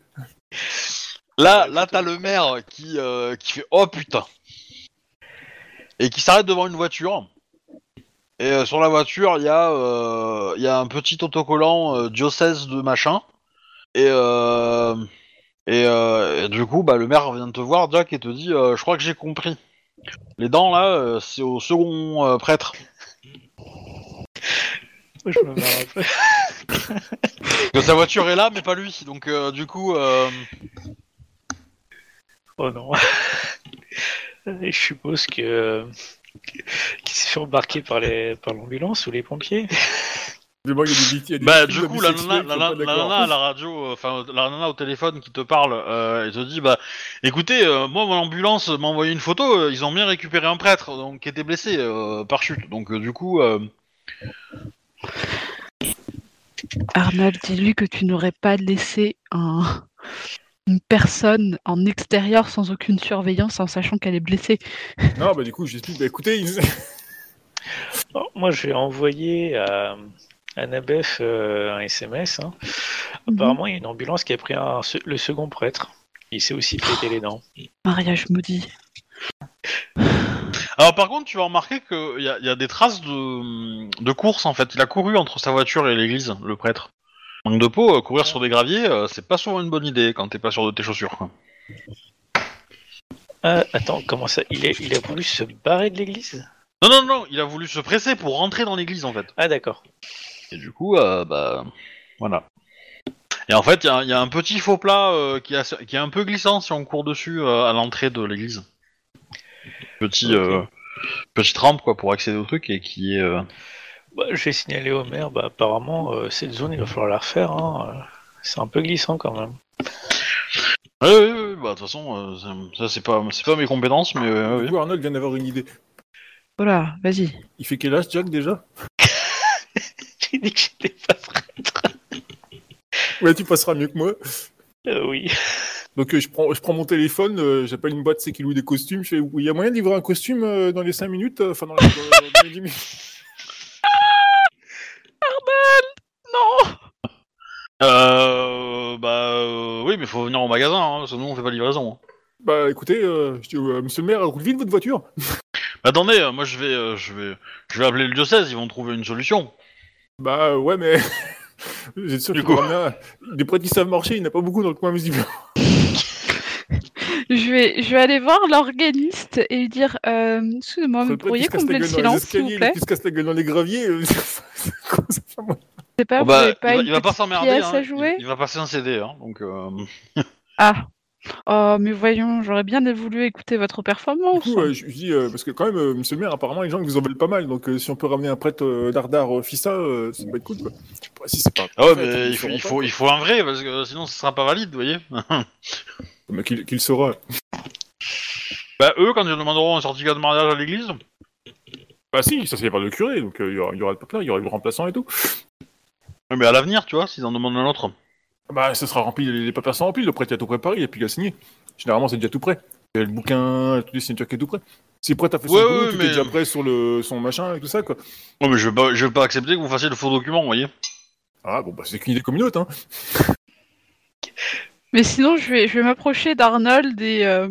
Là, là, t'as le maire qui, euh, qui fait oh putain et qui s'arrête devant une voiture. Et euh, sur la voiture, il y a, euh, il y a un petit autocollant euh, diocèse de machin. Et, et, et du coup, bah, le maire vient te voir, Jack, et te dit, je crois que j'ai compris. Les dents là, c'est au second prêtre. Je me marre. Que sa voiture est là, mais pas lui. Donc du coup, Oh non. Je suppose que. Qui s'est fait embarquer par les par l'ambulance ou les pompiers Mais bon, il y a des il y a des Bah du coup la nana, la, la- la d'accord. nana à la radio, euh, enfin la nana au téléphone qui te parle, euh, elle te dit bah écoutez, euh, moi mon ambulance m'a envoyé une photo, euh, ils ont bien récupéré un prêtre donc qui était blessé euh, par chute, donc euh, du coup euh, Arnold, dis-lui que tu n'aurais pas laissé un- une personne en extérieur sans aucune surveillance en sachant qu'elle est blessée. Non, bah du coup, j'explique. Bah écoutez, ils- Bon, Moi, je vais envoyer à, à Nabef euh, un SMS. hein. Apparemment, il y a une ambulance qui a pris un- le second prêtre. Il s'est aussi pété les dents. Mariage maudit. Alors par contre, tu vas remarquer qu'il y, y a des traces de, de course en fait. Il a couru entre sa voiture et l'église, le prêtre. Manque de peau, euh, courir sur des graviers, euh, c'est pas souvent une bonne idée quand t'es pas sûr de tes chaussures. Quoi. Ah, attends, comment ça il a, il a voulu se barrer de l'église? Non, non, non, il a voulu se presser pour rentrer dans l'église en fait. Ah, d'accord. Et du coup, euh, bah voilà. Et en fait, il y, a- il y a un petit faux plat euh, qui, est qui est un peu glissant si on court dessus euh, à l'entrée de l'église. Petit, euh, petite rampe quoi pour accéder au truc et qui est. euh, Bah, je vais signaler au maire. Bah, apparemment, euh, cette zone, il va falloir la refaire. hein. C'est un peu glissant quand même. Ouais, ouais, ouais, bah de toute façon, euh, ça- c'est pas, c'est pas mes compétences, mais euh, Arnold vient d'avoir une idée. Voilà, vas-y. Il fait quel âge, Jack, déjà? J'ai dit que j'étais pas prêtre. Ouais, tu passeras mieux que moi. Euh, oui. Donc euh, je, prends, je prends mon téléphone, euh, j'appelle une boîte c'est qui loue des costumes. Je fais, il y a moyen de livrer un costume euh, dans les 5 minutes Enfin, dans, les- dans les 10 minutes. Non Euh, bah euh, oui, mais faut venir au magasin, hein, sinon on fait pas de livraison. hein. Bah écoutez, euh, je dis, euh, monsieur le maire, roule vite votre voiture. Attendez, euh, moi je vais, euh, je vais, je vais appeler le diocèse, ils vont trouver une solution. Bah ouais, mais. Vous êtes sûr Du qu'il coup. ramener un- Des prêtres qui savent marcher, il n'y en a pas beaucoup dans le coin visiblement. Je vais, je vais aller voir l'organiste et lui dire euh, Excusez-moi, vous pourriez combler le silence, s'il vous plaît? qui se casse la gueule dans les graviers. euh, c'est pas, Oh, bah, pas il, va, il va pas s'emmerder, hein, à il- jouer il, va passer un CD, hein, donc. Euh... Ah Oh, mais voyons, j'aurais bien voulu écouter votre Du performance. coup, euh, je je dis, euh, parce que quand même, euh, monsieur le maire, apparemment, les gens vous en veulent pas mal. Donc, euh, si on peut ramener un prêtre euh, euh, Fissa, euh, ça peut être cool. Quoi. Je sais pas si c'est pas. Ah ouais, mais il faut, il, pas, faut, il faut un vrai, parce que sinon ce sera pas valide, vous voyez. Mais qu'il qu'il saura. bah eux, quand ils demanderont un certificat de mariage à l'église, Bah si, ça c'est par le curé, donc euh, il y, aura, il y aura le papier, il y aura le remplaçant et tout. ouais, mais à l'avenir, tu vois, s'ils en demandent un autre. Bah ça sera rempli, les, les papiers sont remplis, le prêtre il a tout préparé, il a plus qu'à signer. Généralement c'est déjà tout prêt. Il y a le bouquin, toutes les signatures qui est tout prêt. Si le prêtre a fait son Ouais, boulot, ouais, tout mais- est déjà prêt sur le, son machin et tout ça quoi. Non, mais je vais pas, je vais pas accepter que vous fassiez le faux document, vous voyez. Ah bon bah c'est qu'une idée comme une autre hein. Mais sinon, je vais, je vais m'approcher d'Arnold et euh,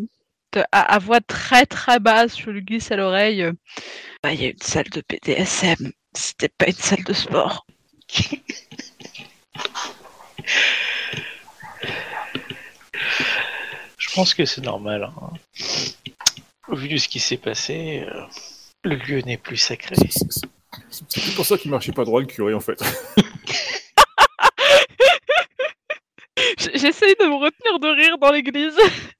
à, à voix très très basse, je lui glisse à l'oreille Bah, Il y a une salle de BDSM, c'était pas une salle de sport. Je pense que c'est normal. hein. Au vu de ce qui s'est passé, euh, le lieu n'est plus sacré. C'est- pour ça qu'il marchait pas droit le curé en fait. J'essaye de me retenir de rire dans l'église.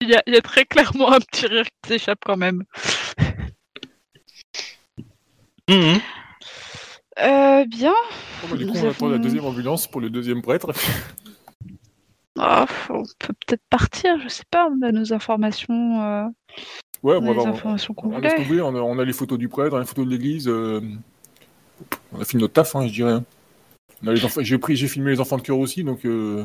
il, y a, il y a très clairement un petit rire qui s'échappe quand même. Mhm. Euh, bien. Bon, bah, du coup on attend la avons- deuxième ambulance pour le deuxième prêtre. Ah, on peut peut-être partir, je sais pas, on a nos informations, euh, Ouais, on a les bah, on- informations qu'on On a, on, a, on a les photos du prêtre, on a les photos de l'église. euh, On a fait notre taf, hein, je dirais. Les j'ai filmé les enfants de cœur aussi, donc. euh,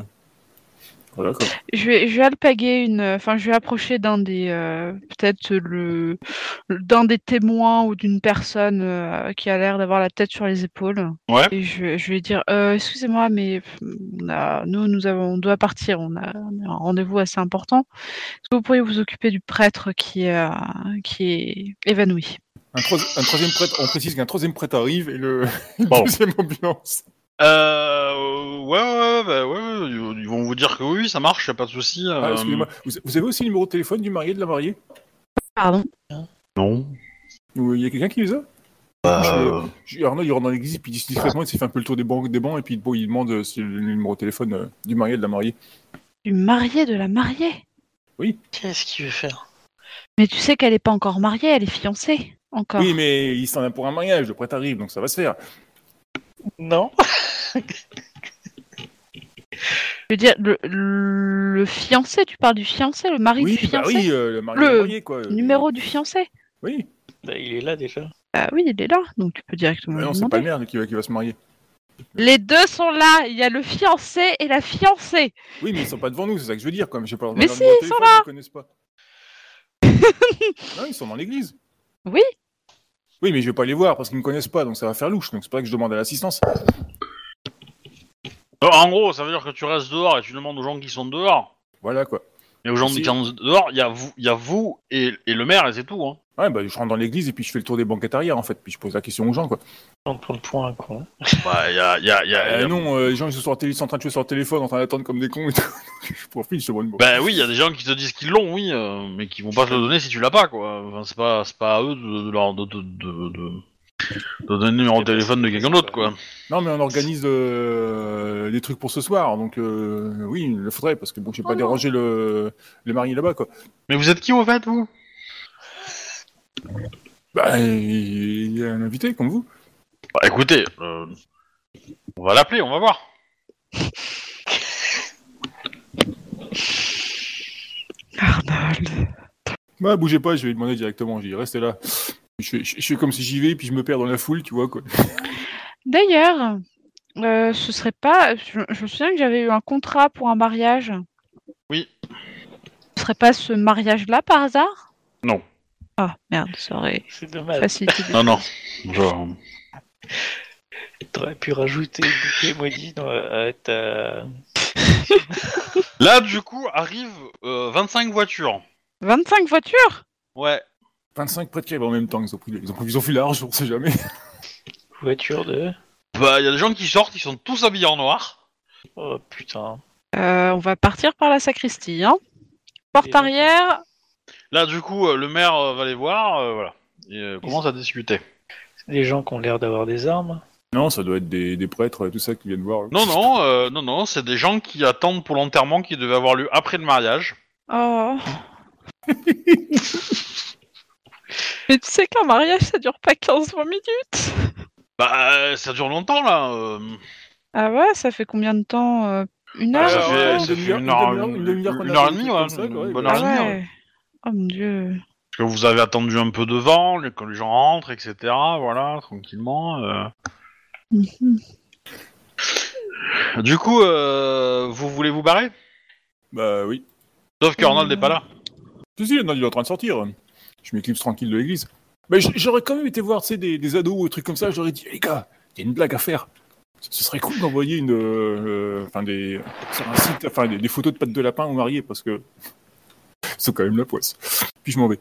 Voilà. Je vais, je vais alpaguer une. Enfin, je vais approcher d'un des. euh, Peut-être le. d'un des témoins ou d'une personne euh, qui a l'air d'avoir la tête sur les épaules. Ouais. Et je, vais- je vais dire euh, Excusez-moi, mais on a, nous, nous avons, on doit partir. On a, on a un rendez-vous assez important. Est-ce que vous pourriez vous occuper du prêtre qui est, euh, qui est évanoui? Un, troi- un troisième prêtre, on précise qu'un troisième prêtre arrive et le deuxième ambulance. Euh, ouais, ouais, bah, ouais, ouais, ils vont vous dire que oui, ça marche, y a pas de souci. Ah, euh, excusez-moi. Vous, vous avez aussi le numéro de téléphone du marié de la mariée? Pardon? Non. Ou il y a quelqu'un qui les a? Bah, je- Arnaud, il rentre dans l'église, puis discrètement, il s'est fait un peu le tour des bancs, des bancs et puis bon, il demande euh, si le numéro de téléphone euh, du marié de la mariée. Du marié de la mariée? Qu'est-ce qu'il veut faire? Mais tu sais qu'elle n'est pas encore mariée, elle est fiancée. Encore. Oui, mais il s'en a pour un mariage, le prêtre arrive, donc ça va se faire. Non Je veux dire, le, le fiancé, tu parles du fiancé, le mari Oui, du bah fiancé oui, euh, le marié de Le la mariée, quoi. Le numéro du fiancé Oui, Bah, Il est là déjà. Ah oui, il est là, donc tu peux directement mais non, c'est pas le maire qui va, qui va se marier. Les deux sont là, il y a le fiancé et la fiancée. Oui, mais ils sont pas devant nous, c'est ça que je veux dire, quoi. Mais, je sais pas, Mais leur si, ils sont téléphone, Ils connaissent pas. non, ils sont dans l'église. Oui. Oui, mais je vais pas les voir parce qu'ils me connaissent pas, donc ça va faire louche. Donc c'est ça que je demande à l'assistance. euh, en gros, ça veut dire que tu restes dehors et tu demandes aux gens qui sont dehors. Voilà, quoi. Et aux gens qui sont dehors, il y a vous, il y a vous et, et le maire et c'est tout. Hein. Ouais, bah je rentre dans l'église et puis je fais le tour des banquettes arrière, en fait. Puis je pose la question aux gens, quoi. On prend le point, con. Bah, il y a, y a, il y a- il y Euh, a- non, euh, les gens ils sont, sur leur télé- ils sont en train de jouer sur leur téléphone, en train d'attendre comme des cons et tout. je profite, je te demande. Bah oui, il y a des gens qui te disent qu'ils l'ont, oui, euh, mais qui vont pas te le donner si tu l'as pas, quoi. Enfin, c'est pas, c'est pas à eux de, de leur de, de, de, donner le numéro de téléphone de quelqu'un d'autre, quoi. Non, mais on organise euh, des trucs pour ce soir, donc euh, oui, il le faudrait, parce que bon, je vais pas Oh déranger le, le marié là-bas, quoi. Mais vous êtes qui au fait, vous? Bah, il y a un invité comme vous. Bah écoutez, euh, on va l'appeler, on va voir. Arnold. Bah, bougez pas, je vais lui demander directement, je dis, restez là. Je fais, je, je fais comme si j'y vais, puis je me perds dans la foule, tu vois, quoi. D'ailleurs, euh, ce serait pas. Je, je me souviens que j'avais eu un contrat pour un mariage. Oui. Ce serait pas ce mariage-là par hasard? Non. Ah merde, ça aurait C'est dommage. facilité. Non, non. Genre, T'aurais pu rajouter bouquet maudit dans, à ta... Là, du coup, arrivent euh, 25 voitures. 25 voitures? Ouais. 25 prêtres qui arrivent en même temps, ils ont pris, ils ont, pris- ils ont fait large, on sait jamais. voiture de... Bah, il y a des gens qui sortent, ils sont tous habillés en noir. Oh putain. Euh, On va partir par la sacristie. Hein. Porte Et arrière. Là, du coup, euh, le maire euh, va les voir, euh, voilà. Et euh, commence à discuter. Des gens qui ont l'air d'avoir des armes. Non, ça doit être des, des prêtres et tout ça qui viennent voir. Non, non, euh, non, non, c'est des gens qui attendent pour l'enterrement qui devait avoir lieu après le mariage. Oh. Mais tu sais qu'un mariage, ça dure pas 15-20 minutes. Bah, euh, ça dure longtemps, là. euh. Ah ouais, ça fait combien de temps euh, Une Ah, heure ça ouais, fait, une ça fait demi-heure, une une heure, demi-heure, une demi-heure qu'on une a heure et demie, ouais. comme ça, Une bonne Ah heure et demie, ouais. Oh mon dieu. Parce que vous avez attendu un peu devant, les- quand les gens rentrent, etc. Voilà, tranquillement. euh. Du coup, euh, vous voulez vous barrer? Bah oui. Sauf que Arnold n'est pas là. Si, si, non, il est en train de sortir. Je m'éclipse tranquille de l'église. Mais j- j'aurais quand même été voir, tu sais, des, des ados ou des trucs comme ça, j'aurais dit, les gars, il y a une blague à faire. Ce ce serait cool d'envoyer une, euh, enfin des, sur un site, enfin des, des photos de pattes de lapin aux mariés parce que c'est quand même la poisse. Puis je m'en vais.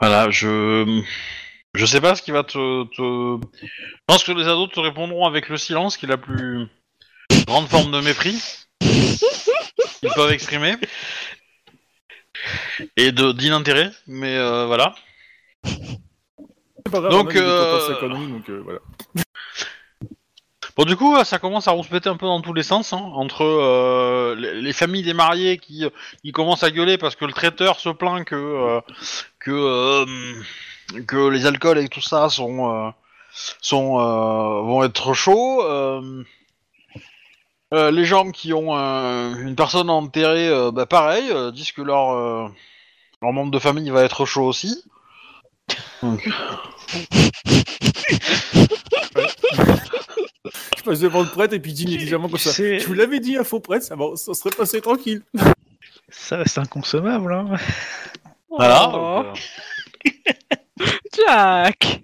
Voilà, je. Je sais pas ce qui va te, te. Je pense que les ados te répondront avec le silence, qui est la plus grande forme de mépris qu'ils peuvent exprimer. Et de d'inintérêt, mais euh, voilà. C'est pas grave, Donc, on a euh, euh, voilà. Bon, du coup, ça commence à rouspéter un peu dans tous les sens, hein, entre euh, les, les familles des mariés qui, qui commencent à gueuler parce que le traiteur se plaint que euh, que euh, que les alcools et tout ça sont euh, sont euh, vont être chauds. euh, euh, les gens qui ont euh, une personne enterrée, euh, bah pareil, euh, disent que leur euh, leur membre de famille va être chaud aussi. Donc, Je passe devant le prêtre et puis dis négligemment comme ça. Je vous l'avais dit, un faux prêtre, ça, ça serait passé tranquille. Ça reste inconsommable, hein. Voilà. Oh, Jack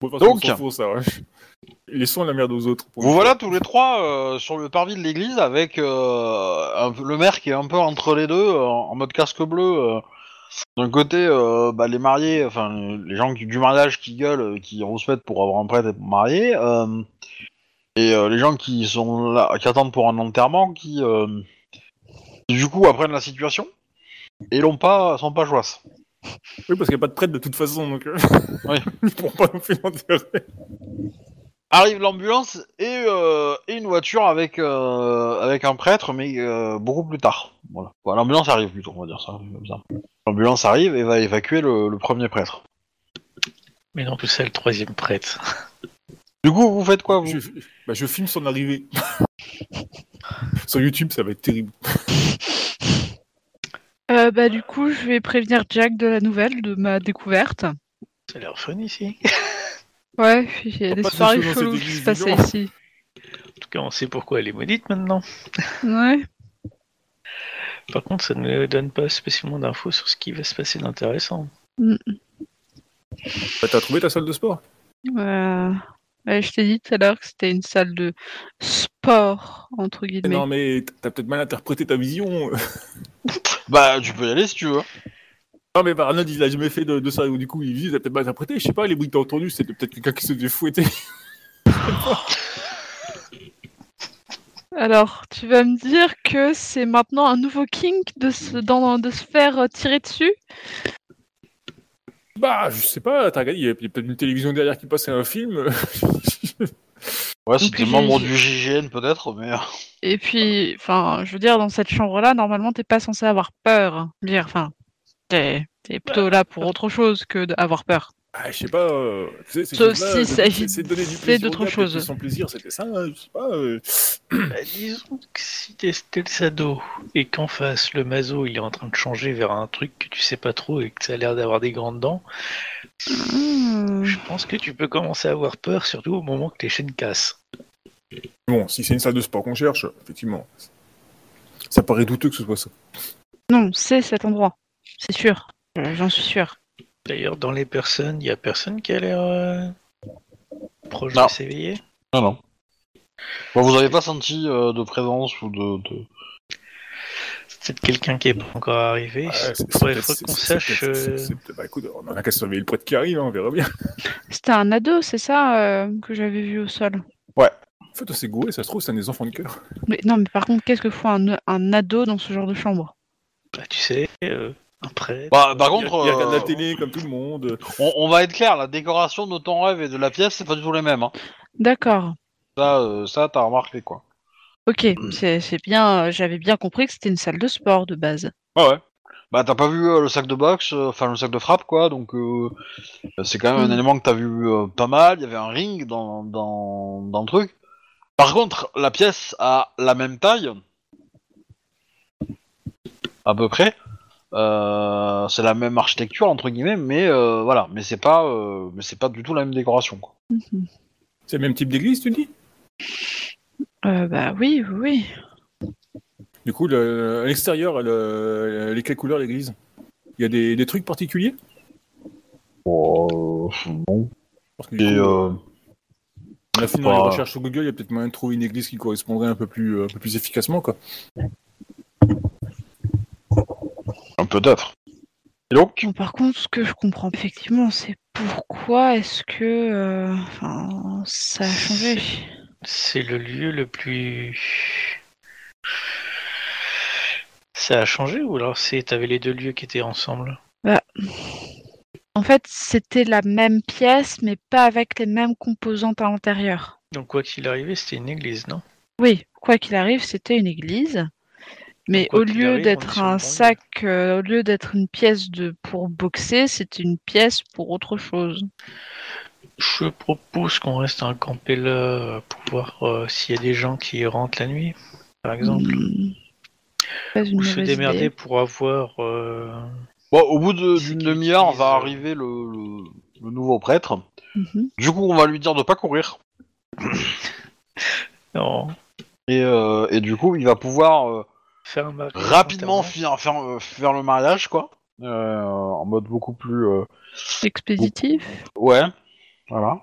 Bon, façon, Donc. fout, ça, ouais. Laissons la merde aux autres. pour Vous voilà tous les trois euh, sur le parvis de l'église avec euh, un le maire qui est un peu entre les deux, euh, en mode casque bleu. euh. D'un côté, euh, bah, les mariés, enfin les gens qui- du mariage qui gueulent, euh, qui rouspètent pour avoir un prêtre et pour marier, euh, et euh, les gens qui sont là, qui attendent pour un enterrement, qui, qui, du coup apprennent la situation et l'ont pas, sont pas joyeux. Oui, parce qu'il n'y a pas de prêtre de toute façon, donc. Oui. Ils pourront pas non plus l'enterrer. Arrive l'ambulance et, euh, et une voiture avec euh, avec un prêtre, mais euh, beaucoup plus tard. Voilà. Bon, l'ambulance arrive plutôt, on va dire ça. comme ça. L'ambulance arrive et va évacuer le, le premier prêtre. Mais non, tout ça, le troisième prêtre. Du coup, vous faites quoi vous? Je, bah, je filme son arrivée. Sur YouTube, ça va être terrible. Euh, Bah du coup, je vais prévenir Jack de la nouvelle, de ma découverte. Ça a l'air fun ici. Ouais, il y a des soirées cheloues qui se passaient ici. En tout cas, on sait pourquoi elle est maudite maintenant. Ouais. Par contre, ça ne donne pas spécialement d'infos sur ce qui va se passer d'intéressant. Bah, T'as trouvé ta salle de sport? Euh, ouais, je t'ai dit tout à l'heure que c'était une salle de sport, entre guillemets. Non, mais t'as peut-être mal interprété ta vision. Bah, tu peux y aller si tu veux. Non, mais Arnold, il a jamais fait de, de ça. Du coup, il dit, il a peut-être mal interprété. Je sais pas, les bruits que t'as entendus, c'était peut-être quelqu'un qui se faisait fouetter. Alors, tu vas me dire que c'est maintenant un nouveau kink de se, dans- de se faire euh, tirer dessus? Bah, je sais pas, t'as regardé, il y a, peut-être une télévision derrière qui passait un film. Ouais, j'ai- membre du GIGN peut-être, mais. euh, Et puis, enfin, je veux dire, dans cette chambre-là, normalement, t'es pas censé avoir peur. Dire, enfin, t'es plutôt là pour autre chose que d'avoir peur. ah, je sais pas. euh, Sauf s'agit c'est de donner du plaisir d'autres choses. Son plaisir, c'était ça, hein, je sais pas. euh, Bah, disons que si t'es le sado et qu'en face le maso il est en train de changer vers un truc que tu sais pas trop et que ça a l'air d'avoir des grandes dents, Hmm. je pense que tu peux commencer à avoir peur, surtout au moment que tes chaînes cassent. Bon, si c'est une salle de sport qu'on cherche, effectivement. Ça paraît douteux que ce soit ça. Non, c'est cet endroit. C'est sûr. Euh, J'en suis sûr. D'ailleurs, dans les personnes, il y a personne qui a l'air euh, proche Non. de s'éveiller. Non, non. Bon, vous avez pas senti euh, de présence ou de. de- C'est peut-être quelqu'un qui est pas encore arrivé. Ouais, Il c'est- faudrait qu'on c'est- sache. c'est euh, c'est- Bah écoute, on a qu'à surveiller le prêtre qui arrive, hein, on verra bien. C'était un ado, c'est ça, euh, que j'avais vu au sol. En fait, c'est gouré, ça se trouve, c'est un des enfants de cœur. Mais non, mais par contre, qu'est-ce que fout un, un ado dans ce genre de chambre? Bah, tu sais, euh, prêtre. Bah, par Il, contre, il regarde la euh, télé comme tout le monde. on, on va être clair, la décoration de ton rêve et de la pièce, c'est pas du tout les mêmes. Hein. D'accord. Ça, euh, ça t'as remarqué quoi. Ok, c'est bien. euh, J'avais bien compris que c'était une salle de sport de base. Ouais, ouais. Bah, t'as pas vu euh, le sac de boxe, euh, enfin le sac de frappe quoi, donc euh, c'est quand même un Mm. élément que t'as vu euh, pas mal. Il y avait un ring dans, dans, dans le truc. Par contre, la pièce a la même taille, à peu près. Euh, c'est la même architecture entre guillemets, mais euh, voilà, mais c'est pas, euh, mais c'est pas du tout la même décoration. Quoi. Mhm. C'est le même type d'église, tu dis? Euh, bah oui, oui, oui. Du coup, le- à l'extérieur, le- les quelles couleurs l'église? Il y a des, des trucs particuliers? Oh, bon. Parce que Et, coup, euh, on a fini dans les pas- recherches sur Google, il y a peut-être moyen de trouver une église qui correspondrait un peu plus, un peu plus efficacement, quoi. Peut-être. Et donc, Bon, par contre, ce que je comprends effectivement, c'est pourquoi est-ce que, euh, enfin, ça a changé? C'est le lieu le plus. Ça a changé ou alors c'est t'avais les deux lieux qui étaient ensemble? En fait, c'était la même pièce, mais pas avec les mêmes composantes à l'intérieur. Donc quoi qu'il arrivait, c'était une église, non? Oui, quoi qu'il arrive, c'était une église. Mais au lieu d'être un sac, euh, au lieu d'être une pièce de pour boxer, c'était une pièce pour autre chose. Je propose qu'on reste à camper là pour voir euh, s'il y a des gens qui rentrent la nuit, par exemple. Pas une Ou se démerder idée. pour avoir. euh, bon, au bout C'est d'une demi-heure, utilise, va euh, arriver le, le, le nouveau prêtre. Mhm. Du coup, on va lui dire de pas courir. Non. Et, euh, et du coup, il va pouvoir euh, Faire un mariage rapidement finir, faire, euh, faire le mariage, quoi. Euh, en mode beaucoup plus... euh, Expéditif. Ouais, voilà.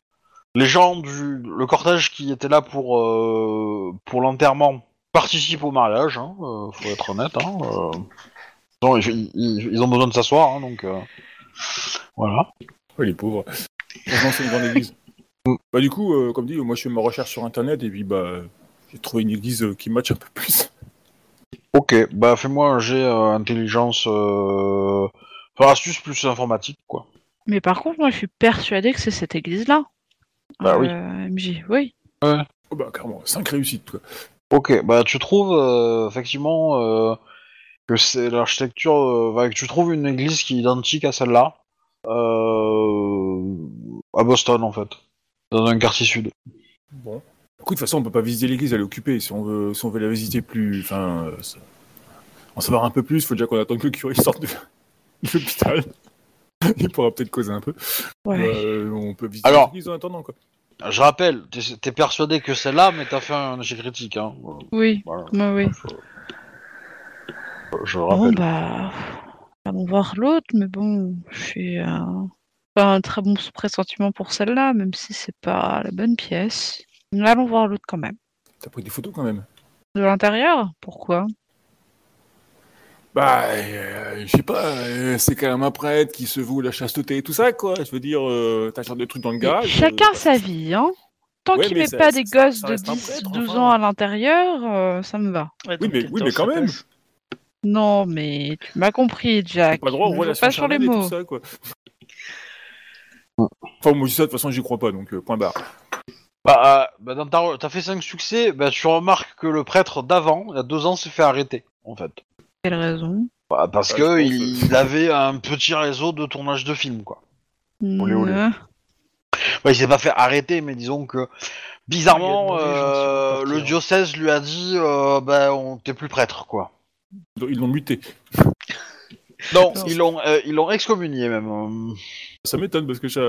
Les gens du... Le cortège qui était là pour, euh, pour l'enterrement participent au mariage, hein, euh, faut être honnête. Hein, euh. Non, ils, ils- ils ont besoin de s'asseoir, hein, donc... euh, Voilà. Ouais, les pauvres. C'est une grande église. Bah, du coup, euh, comme dit, moi je fais ma recherche sur internet et puis bah, j'ai trouvé une église qui match un peu plus. Ok, bah fais-moi un jet euh, intelligence... Euh... Enfin, astuce plus informatique, quoi. Mais par contre, moi, je suis persuadée que c'est cette église-là. Bah oui. Euh, MJ, oui. Oh, bah, carrément, 5 réussites, quoi. Ok, bah tu trouves euh, effectivement euh, que c'est l'architecture. euh, bah, que tu trouves une église qui est identique à celle-là euh, à Boston en fait, dans un quartier sud. Bon. Écoute, de toute façon, on peut pas visiter l'église, elle est occupée. Si on veut, si on veut la visiter plus. Enfin, euh, ça- en savoir un peu plus, faut déjà qu'on attende que le curé sorte de, de l'hôpital. Il pourra peut-être causer un peu. Ouais. Euh, on peut visiter Alors- l'église en attendant, quoi. Je rappelle, t'es t'es persuadé que c'est là, mais t'as fait un échec critique. Hein. Oui, Voilà. oui, oui. Je, je Bon, rappelle. bah. Allons voir l'autre, mais bon, j'ai un... pas un très bon pressentiment pour celle-là, même si c'est pas la bonne pièce. Mais allons voir l'autre quand même. T'as pris des photos quand même. De l'intérieur Pourquoi? Bah, euh, je sais pas, euh, c'est quand même un prêtre qui se voue la chasteté et tout ça, quoi. Je veux dire, euh, t'as genre de trucs dans le garage. Chacun euh, sa vie, hein. Tant Ouais, qu'il met ça- pas ça- des gosses ça de reste un 10, prêtre, 12 enfin. ans à l'intérieur, euh, ça me va. Ouais, Oui, mais- oui, mais quand même. Non, mais tu m'as compris, Jack. Pas droit aux pas sur les mots. tout ça, quoi. Enfin, moi, je dis ça, de toute façon, j'y crois pas, donc euh, point barre. Bah, euh, bah, dans ta re- t'as fait 5 succès, bah, tu remarques que le prêtre d'avant, il y a deux ans, s'est fait arrêter en fait. Quelle raison? Bah, parce Ouais, que je pense, il, il avait un petit réseau de tournage de films quoi. Olé, olé. Ouais, il s'est pas fait arrêter, mais disons que bizarrement, Il a demandé gentiment de euh, le diocèse lui a dit, euh, bah, on t'es plus prêtre, quoi. Ils l'ont muté. Non, ils l'ont, euh, ils l'ont excommunié même. Ça m'étonne parce que ça.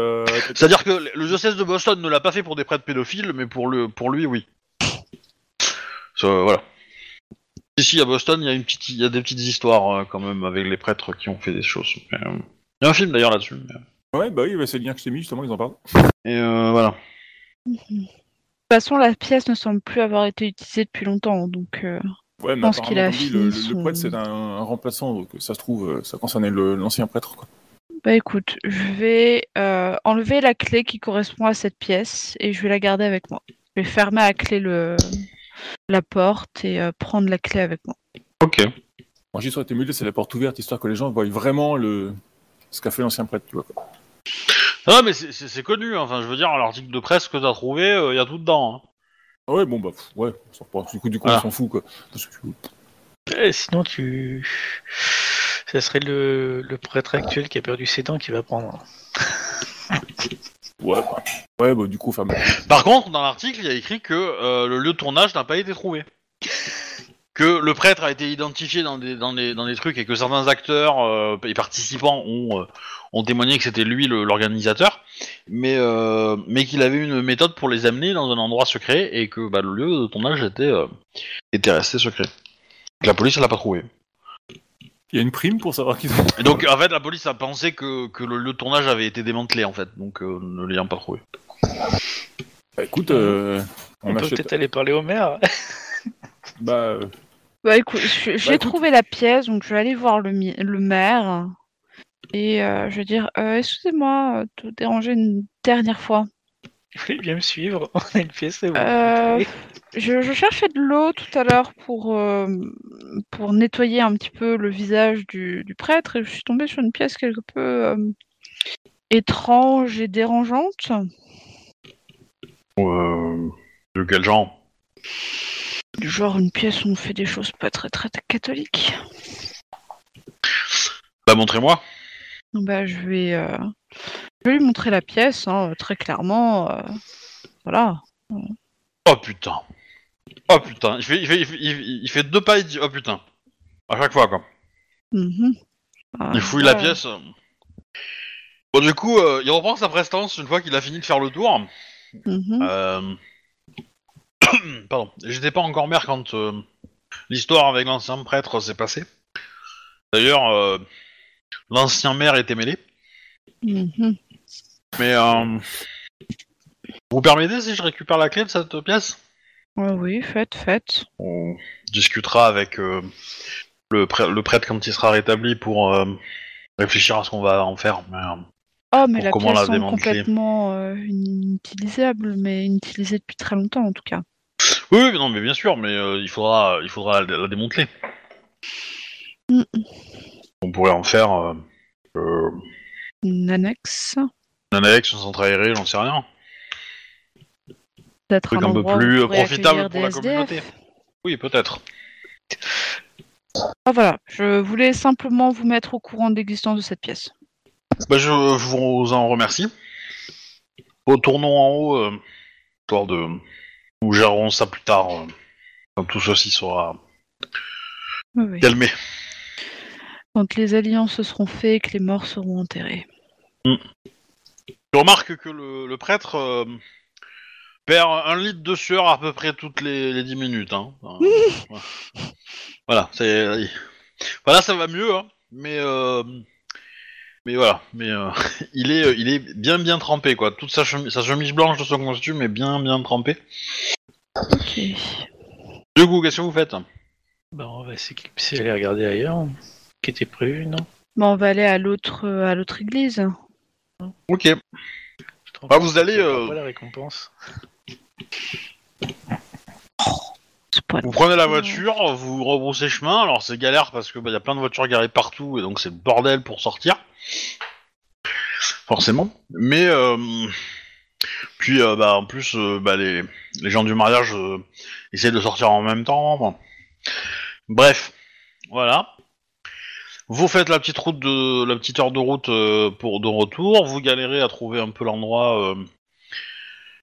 C'est-à-dire que le diocèse de Boston ne l'a pas fait pour des prêtres pédophiles, mais pour le, pour lui, oui. Ça, voilà. Ici à Boston, il y a une petite, il y a des petites histoires euh, quand même avec les prêtres qui ont fait des choses. Mais, euh, Il y a un film d'ailleurs là-dessus. mais- Ouais, bah oui, bah, c'est le lien que je t'ai mis, justement, ils en parlent. Et euh, voilà. De toute façon, la pièce ne semble plus avoir été utilisée depuis longtemps, donc euh, Ouais, mais pense qu'il a dit, le, le- prêtre, c'est un, un remplaçant, donc ça se trouve, euh, ça concernait l'ancien prêtre, quoi. bah écoute, je vais euh, enlever la clé qui correspond à cette pièce et je vais la garder avec moi. Je vais fermer à clé le la porte et euh, prendre la clé avec moi. Ok. Moi, j'y serais été mieux, c'est la porte ouverte, histoire que les gens voient vraiment le... ce qu'a fait l'ancien prêtre, tu vois. Quoi. Non, mais c'est- connu. hein. Enfin, je veux dire, l'article de presse que t'as trouvé, euh, il y a tout dedans. hein. Ouais, bon, bah, pff, ouais, on s'en reprend. du coup, du coup on s'en fout, quoi. Parce que- Eh, sinon, tu. Ça serait le, le prêtre actuel qui a perdu ses dents qui va prendre. Ouais, bah, ouais, bah, du coup, enfin, Par contre, dans l'article, il y a écrit que euh, le lieu de tournage n'a pas été trouvé. Que le prêtre a été identifié dans des, dans des, dans des trucs et que certains acteurs euh, et participants ont, euh, ont témoigné que c'était lui le- l'organisateur, mais, euh, mais qu'il avait une méthode pour les amener dans un endroit secret et que bah, le lieu de tournage était, euh, était resté secret. La police ne l'a pas trouvé. il y a une prime pour savoir qu'ils ont. Et donc en fait la police a pensé que, que le lieu de tournage avait été démantelé en fait, donc euh, ne l'ayant pas trouvé. Bah, écoute, euh, On, on, peut achète. peut-être aller parler au maire. Bah, euh, Bah écoute, je- j'ai Bah, écoute. trouvé la pièce, donc je vais aller voir le, le maire et euh, je vais dire euh, excusez-moi de te déranger une dernière fois. Il voulait bien me suivre. On a une pièce. Euh, je, je cherchais de l'eau tout à l'heure pour, euh, pour nettoyer un petit peu le visage du, du prêtre et je suis tombée sur une pièce quelque peu euh, étrange et dérangeante. Euh, de quel genre? Du genre une pièce où on fait des choses pas très très catholiques. Bah montrez-moi. Bah, je vais, euh, je vais lui montrer la pièce, hein, très clairement. euh, voilà. Oh putain. Oh putain. Il fait, il fait, il fait, il- il fait deux pas, il dit oh putain. À chaque fois quoi. Mhm. Ah, Il fouille la ouais. pièce. Bon, du coup, euh, il reprend sa prestance une fois qu'il a fini de faire le tour. Mhm. Euh... Pardon, j'étais pas encore maire quand euh, l'histoire avec l'ancien prêtre s'est passée. D'ailleurs, euh, l'ancien maire était mêlé. Mhm. Mais euh, vous permettez si je récupère la clé de cette pièce? Ah oui, faites, faites. On discutera avec euh, le, prê- le prêtre quand il sera rétabli pour euh, réfléchir à ce qu'on va en faire. Mais, euh, Oh, mais la comment pièce la démanteler. complètement inutilisable, mais inutilisée depuis très longtemps en tout cas. Oui, non, mais bien sûr, mais il faudra, il faudra la, la démanteler. On pourrait en faire euh, euh, Une annexe, un annexe, un centre aéré, j'en sais rien. peut-être un, un peu plus, profitable pour la communauté. Oui, peut-être. Ah voilà, je voulais simplement vous mettre au courant de l'existence de cette pièce. Bah, je, je vous en remercie. Retournons en haut, euh, histoire de. Nous gérerons ça plus tard, euh, quand tout ceci sera oui. calmé. Quand les alliances se seront faits et que les morts seront enterrés. Je remarque que le, le prêtre euh, perd un litre de sueur à peu près toutes les, les 10 minutes. Hein. Euh, voilà, c'est. Voilà, ça va mieux, hein, mais. euh, Mais voilà, mais euh, il est, il est bien bien trempé quoi. Toute sa chemise, sa chemise blanche de son costume est bien bien trempée. Ok. Du coup, qu'est-ce que vous faites? Bah, on va s'éclipser, aller regarder ailleurs. Qui était prévu, non? Bon, on va aller à l'autre à l'autre église. Ok. Ah, compte vous allez, euh, pas la récompense. Vous prenez la voiture, vous rebroussez chemin. Alors c'est galère parce que bah, y a plein de voitures garées partout et donc c'est le bordel pour sortir. Forcément. Mais euh, puis euh, bah en plus euh, bah, les, les gens du mariage euh, essaient de sortir en même temps. Bon. Bref, voilà. Vous faites la petite route de la petite heure de route euh, pour de retour. Vous galérez à trouver un peu l'endroit. euh,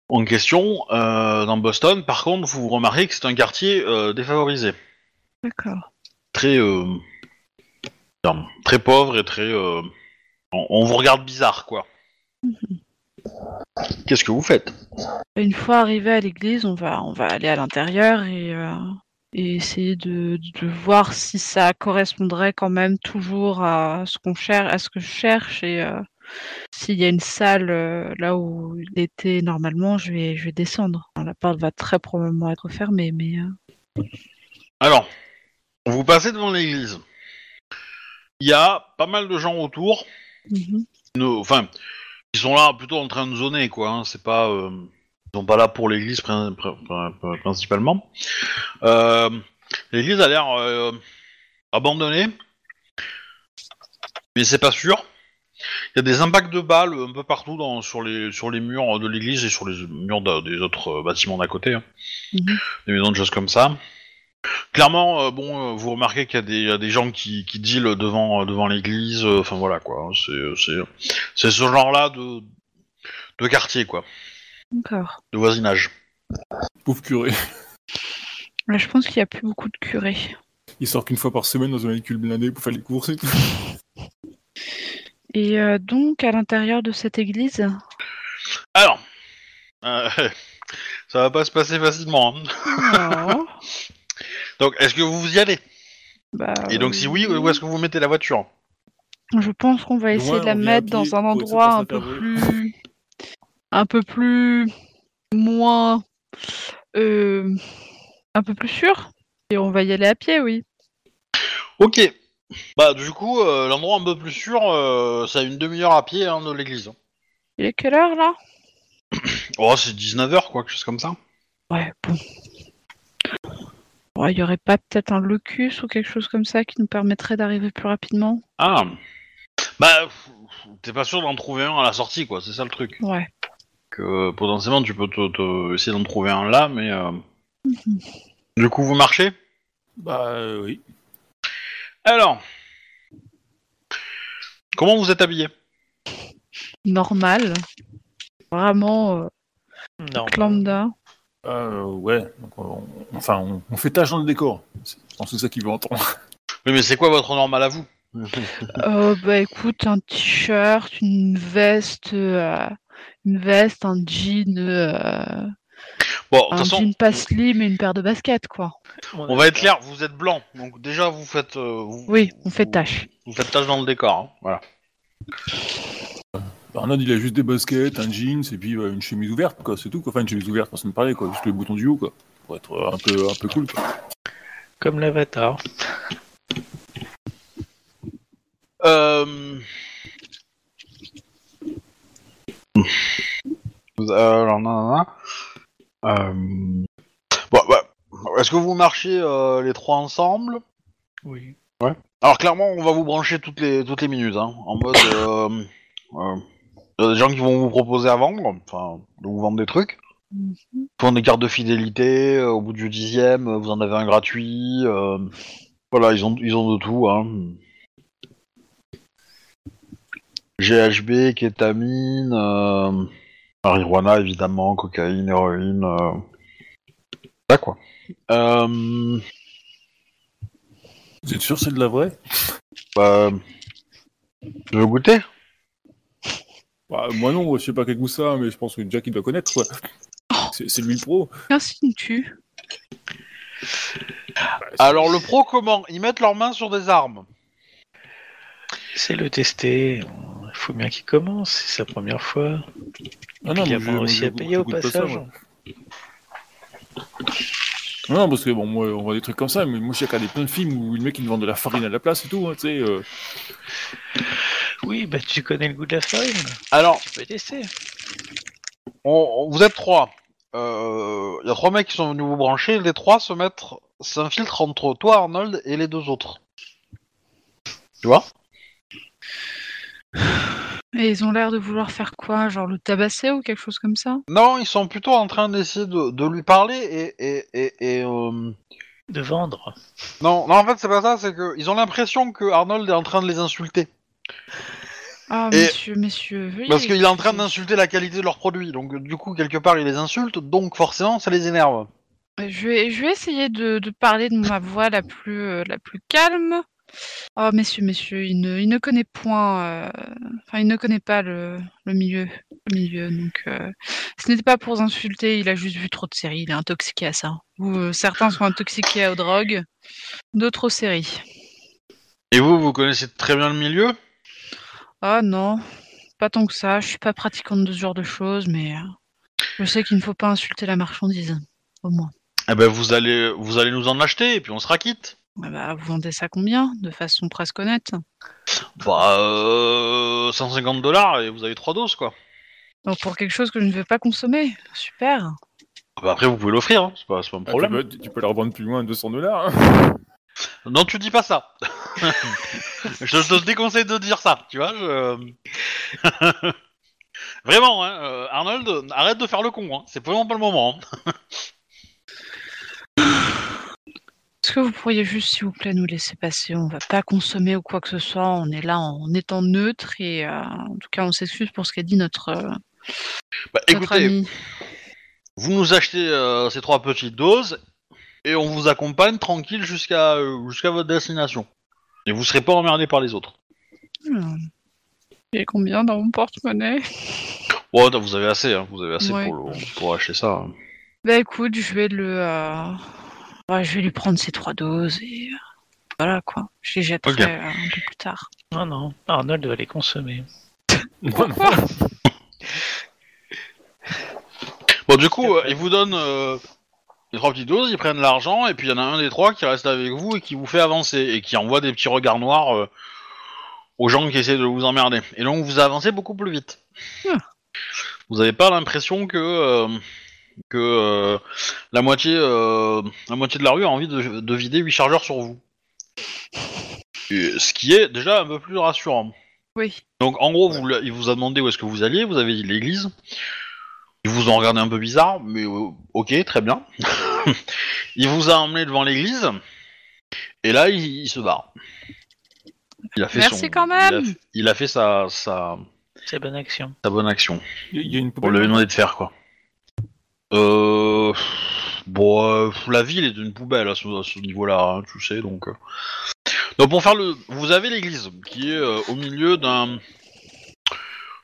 en question euh, dans Boston. Par contre, vous remarquez que c'est un quartier défavorisé, D'accord. très non, très pauvre et très. on, on vous regarde bizarre, quoi. Qu'est-ce que vous faites? Une fois arrivé à l'église, on va on va aller à l'intérieur et, euh, et essayer de, de voir si ça correspondrait quand même toujours à ce qu'on cherche, à ce que je cherche et euh, s'il y a une salle euh, là où il était normalement, je vais je vais descendre. La porte va très probablement être fermée, mais euh, Alors, vous passez devant l'église. Il y a pas mal de gens autour. mhm. Enfin, ils sont là plutôt en train de zoner, quoi. hein, C'est pas. Ils sont pas là pour l'église prin- prin- prin- principalement. Euh, l'église a l'air euh, abandonnée, mais c'est pas sûr. Il y a des impacts de balles un peu partout dans, sur, les, sur les murs de l'église et sur les murs de- des autres euh, bâtiments d'à côté. hein. Mhm. Des maisons de choses comme ça. Clairement, euh, bon, euh, vous remarquez qu'il y, a des- il y a des gens qui, qui dealent devant, euh, devant l'église. Enfin voilà quoi. hein, C'est, c'est, c'est ce genre-là de, de quartier quoi, D'accord. de voisinage. Pauvre curé. Là, je pense qu'il n'y a plus beaucoup de curés. Il sort qu'une fois par semaine dans un véhicule blindé pour faire les courses et tout. Et euh, donc à l'intérieur de cette église, Alors, euh, ça va pas se passer facilement. hein. oh, Donc, est-ce que vous y allez? Bah, Et donc, si oui, où est-ce que vous mettez la voiture? Je pense qu'on va Loin, essayer de la on vient mettre dans pied un pour essayer de endroit pas un peu plus, un peu plus moins, euh, un peu plus sûr. Et on va y aller à pied, oui. Ok. Bah, du coup, euh, l'endroit un peu plus sûr, euh, c'est à une demi-heure à pied hein, de l'église. Il est quelle heure là? Oh, c'est 19h, quoi, quelque chose comme ça. Ouais, bon. Ouais, Il y aurait pas peut-être un locus ou quelque chose comme ça qui nous permettrait d'arriver plus rapidement? Ah. Bah, t'es pas sûr d'en trouver un à la sortie, quoi, c'est ça le truc. Ouais. Que potentiellement, tu peux te, te- essayer d'en trouver un là, mais. euh, Du coup, vous marchez? Bah euh, oui. Alors. Comment vous êtes habillé? Normal. Vraiment euh, Non. lambda. Euh, ouais. Donc, on- enfin, on, on fait tâche dans le décor. C'est- Je pense que c'est ça qu'il veut entendre. Oui, mais c'est quoi votre normal à vous? Euh, bah écoute, un t-shirt, une veste, euh, une veste, un jean, euh, Bon, un façon, jean pas slim et une paire de baskets, quoi. on va être clair, vous êtes blanc, donc déjà vous faites. euh, vous- Oui, on fait vous- tâche. Vous faites tâche dans le décor, hein, voilà. Arnaud, il a juste des baskets, un jeans et puis euh, une chemise ouverte, quoi, c'est tout. Quoi. Enfin, une chemise ouverte, façon de parler, quoi. Juste le bouton du haut, quoi. Pour être un peu, un peu cool, quoi. Comme l'avatar. Euh... Euh, alors, nanana. Euh... Bon, bah, est-ce que vous marchez euh, les trois ensemble? Oui. Alors clairement, on va vous brancher toutes les toutes les minutes, hein, en mode. euh, euh, Il y a des gens qui vont vous proposer à vendre, enfin, de vous vendre des trucs. Mhm. Pour des cartes de fidélité, euh, au bout du dixième, euh, vous en avez un gratuit. euh, voilà, ils ont ils ont de tout. Hein. GHB, kétamine, euh, marijuana évidemment, cocaïne, héroïne. Euh... Ça quoi. Euh, Vous êtes sûr que c'est de la vraie? bah, tu veux goûter? Bah, Moi non, je sais pas quel goût ça, mais je pense que Jack il doit connaître, quoi. C'est lui le pro. Qu'insinues-tu Alors le pro comment? Ils mettent leurs mains sur des armes. C'est le tester. Il faut bien qu'il commence. C'est sa première fois. Ah il y a pas je à payer au passage. moi. Non, parce que bon, moi, on voit des trucs comme ça, mais moi, j'ai regardé plein de films où le mec il vend de la farine à la place et tout, hein, tu sais. euh. Oui, bah tu connais le goût de la farine. Alors, Tu peux tester. on- on- vous êtes trois. Il y a trois mecs qui sont venus vous brancher. Les trois se mettent, s'infiltrent entre toi, Arnold, et les deux autres. Tu vois? Et ils ont l'air de vouloir faire quoi Genre le tabasser ou quelque chose comme ça? Non, ils sont plutôt en train d'essayer de, de lui parler et et et, et, euh, De vendre. non, non, en fait c'est pas ça. C'est que ils ont l'impression que Arnold est en train de les insulter Ah, Et- messieurs, messieurs, veuillez parce qu'il est en train d'insulter la qualité de leurs produits. Donc du coup quelque part il les insulte, donc forcément ça les énerve. Je vais, je vais essayer de, de parler de ma voix la plus, euh, la plus calme. Oh, messieurs, messieurs, il ne, il ne connaît point, euh, enfin, il ne connaît pas le, le milieu, le milieu. Donc, euh, ce n'était pas pour insulter. Il a juste vu trop de séries. Il est intoxiqué à ça. Ou euh, certains sont intoxiqués aux drogues, d'autres aux séries. Et vous, vous connaissez très bien le milieu? Ah non, pas tant que ça. Je suis pas pratiquante de ce genre de choses, mais je sais qu'il ne faut pas insulter la marchandise, au moins. Eh ben vous allez vous allez nous en acheter et puis on sera quitte. Ah bah, vous vendez ça combien De façon presque honnête? Bah euh, 150 dollars et vous avez trois doses quoi. Donc pour quelque chose que je ne vais pas consommer. Super. Bah, après vous pouvez l'offrir, hein, c'est pas, c'est pas un Ah, problème. tu, peux, tu peux la revendre plus loin à 200 dollars. Hein. Non, tu dis pas ça. je te déconseille de dire ça, tu vois. Je... vraiment, hein, euh, Arnold, arrête de faire le con. Hein. C'est vraiment pas le moment. hein. Est-ce que vous pourriez juste, s'il vous plaît, nous laisser passer? On va pas consommer ou quoi que ce soit. On est là en étant neutre et euh, en tout cas, on s'excuse pour ce qu'a dit notre, euh, Bah, notre écoutez, ami. vous nous achetez euh, ces trois petites doses et on vous accompagne tranquille jusqu'à euh, jusqu'à votre destination. Et vous serez pas emmerdé par les autres. Hmm. Il y a combien dans mon porte-monnaie? Non, vous avez assez, hein, vous avez assez Ouais. pour, le- pour acheter ça. hein. Bah écoute, je vais le, euh, ouais, je vais lui prendre ces trois doses et euh, voilà quoi. Je les jetterai euh, un peu plus tard. Non, non. Arnold va les consommer. Pourquoi Bon, du coup, euh, ils vous donnent euh, les trois petites doses, ils prennent l'argent, et puis il y en a un des trois qui reste avec vous et qui vous fait avancer, et qui envoie des petits regards noirs euh, aux gens qui essaient de vous emmerder. Et donc vous avancez beaucoup plus vite. Ah. Vous n'avez pas l'impression que euh, que euh, la moitié euh, la moitié de la rue a envie de, de vider 8 chargeurs sur vous. Et ce qui est déjà un peu plus rassurant. Oui. Donc en gros, vous, il vous a demandé où est-ce que vous alliez, vous avez dit l'église. Ils vous ont regardé un peu bizarre, mais euh, ok, très bien. il vous a emmené devant l'église, et là, il, il se barre. Il a fait Merci son- quand il a même. Il a, fait sa, sa, C'est bonne action. sa bonne action. Il y a une Pour demander de faire, quoi. Euh... Bon, euh, la ville est une poubelle à ce, niveau-là, hein, tu sais, donc... euh. Donc pour faire le, vous avez l'église qui est euh, au milieu d'un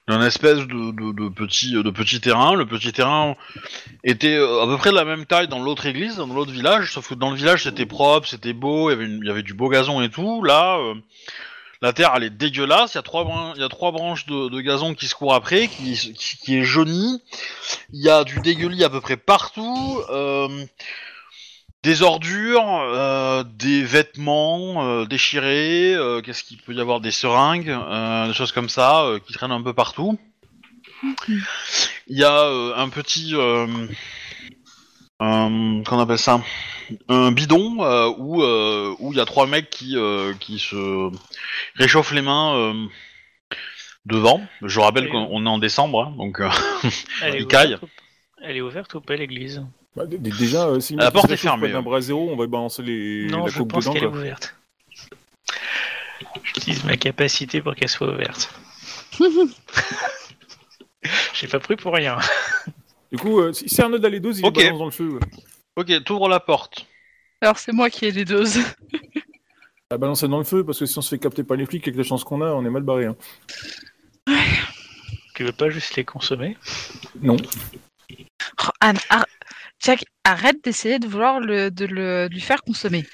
d'un espèce de, petit de petit terrain. Le petit terrain était euh, à peu près de la même taille dans l'autre église, dans l'autre village, sauf que dans le village c'était propre, c'était beau, il y avait du beau gazon et tout. Là, euh, la terre elle est dégueulasse. Il y a trois bran- il y a trois branches de, de gazon qui se courent après, qui, qui qui est jaunie. Il y a du dégueulis à peu près partout. euh, des ordures, euh, des vêtements euh, déchirés, euh, qu'est-ce qu'il peut y avoir Des seringues, euh, des choses comme ça euh, qui traînent un peu partout. Il y a euh, un petit, euh, un- qu'on appelle ça, un bidon euh, où euh, où il y a trois mecs qui euh, qui se réchauffent les mains euh, devant. Je rappelle Oui. qu'on on est en décembre, hein, donc euh, Elle est, Il caille. ouverte ou... Elle est ouverte ou pas l'église Bah, déjà, euh, si La porte est fermée, hein. bras zéro, on va balancer les, Non, la je coupe pense dedans. qu'elle est ouverte. J'utilise ma capacité pour qu'elle soit ouverte. J'ai pas pris pour rien. Du coup, euh, si si Arnaud a les doses, il Ok. les balance dans le feu. ouais. ok, t'ouvres la porte. Alors c'est moi qui ai les doses. La balancer dans le feu, parce que si on se fait capter par les flics, avec la chance qu'on a, on est mal barré. hein. Tu veux pas juste les consommer? Non. Oh, Anne, ar- Jack, arrête d'essayer de vouloir le, de, le, de lui faire consommer.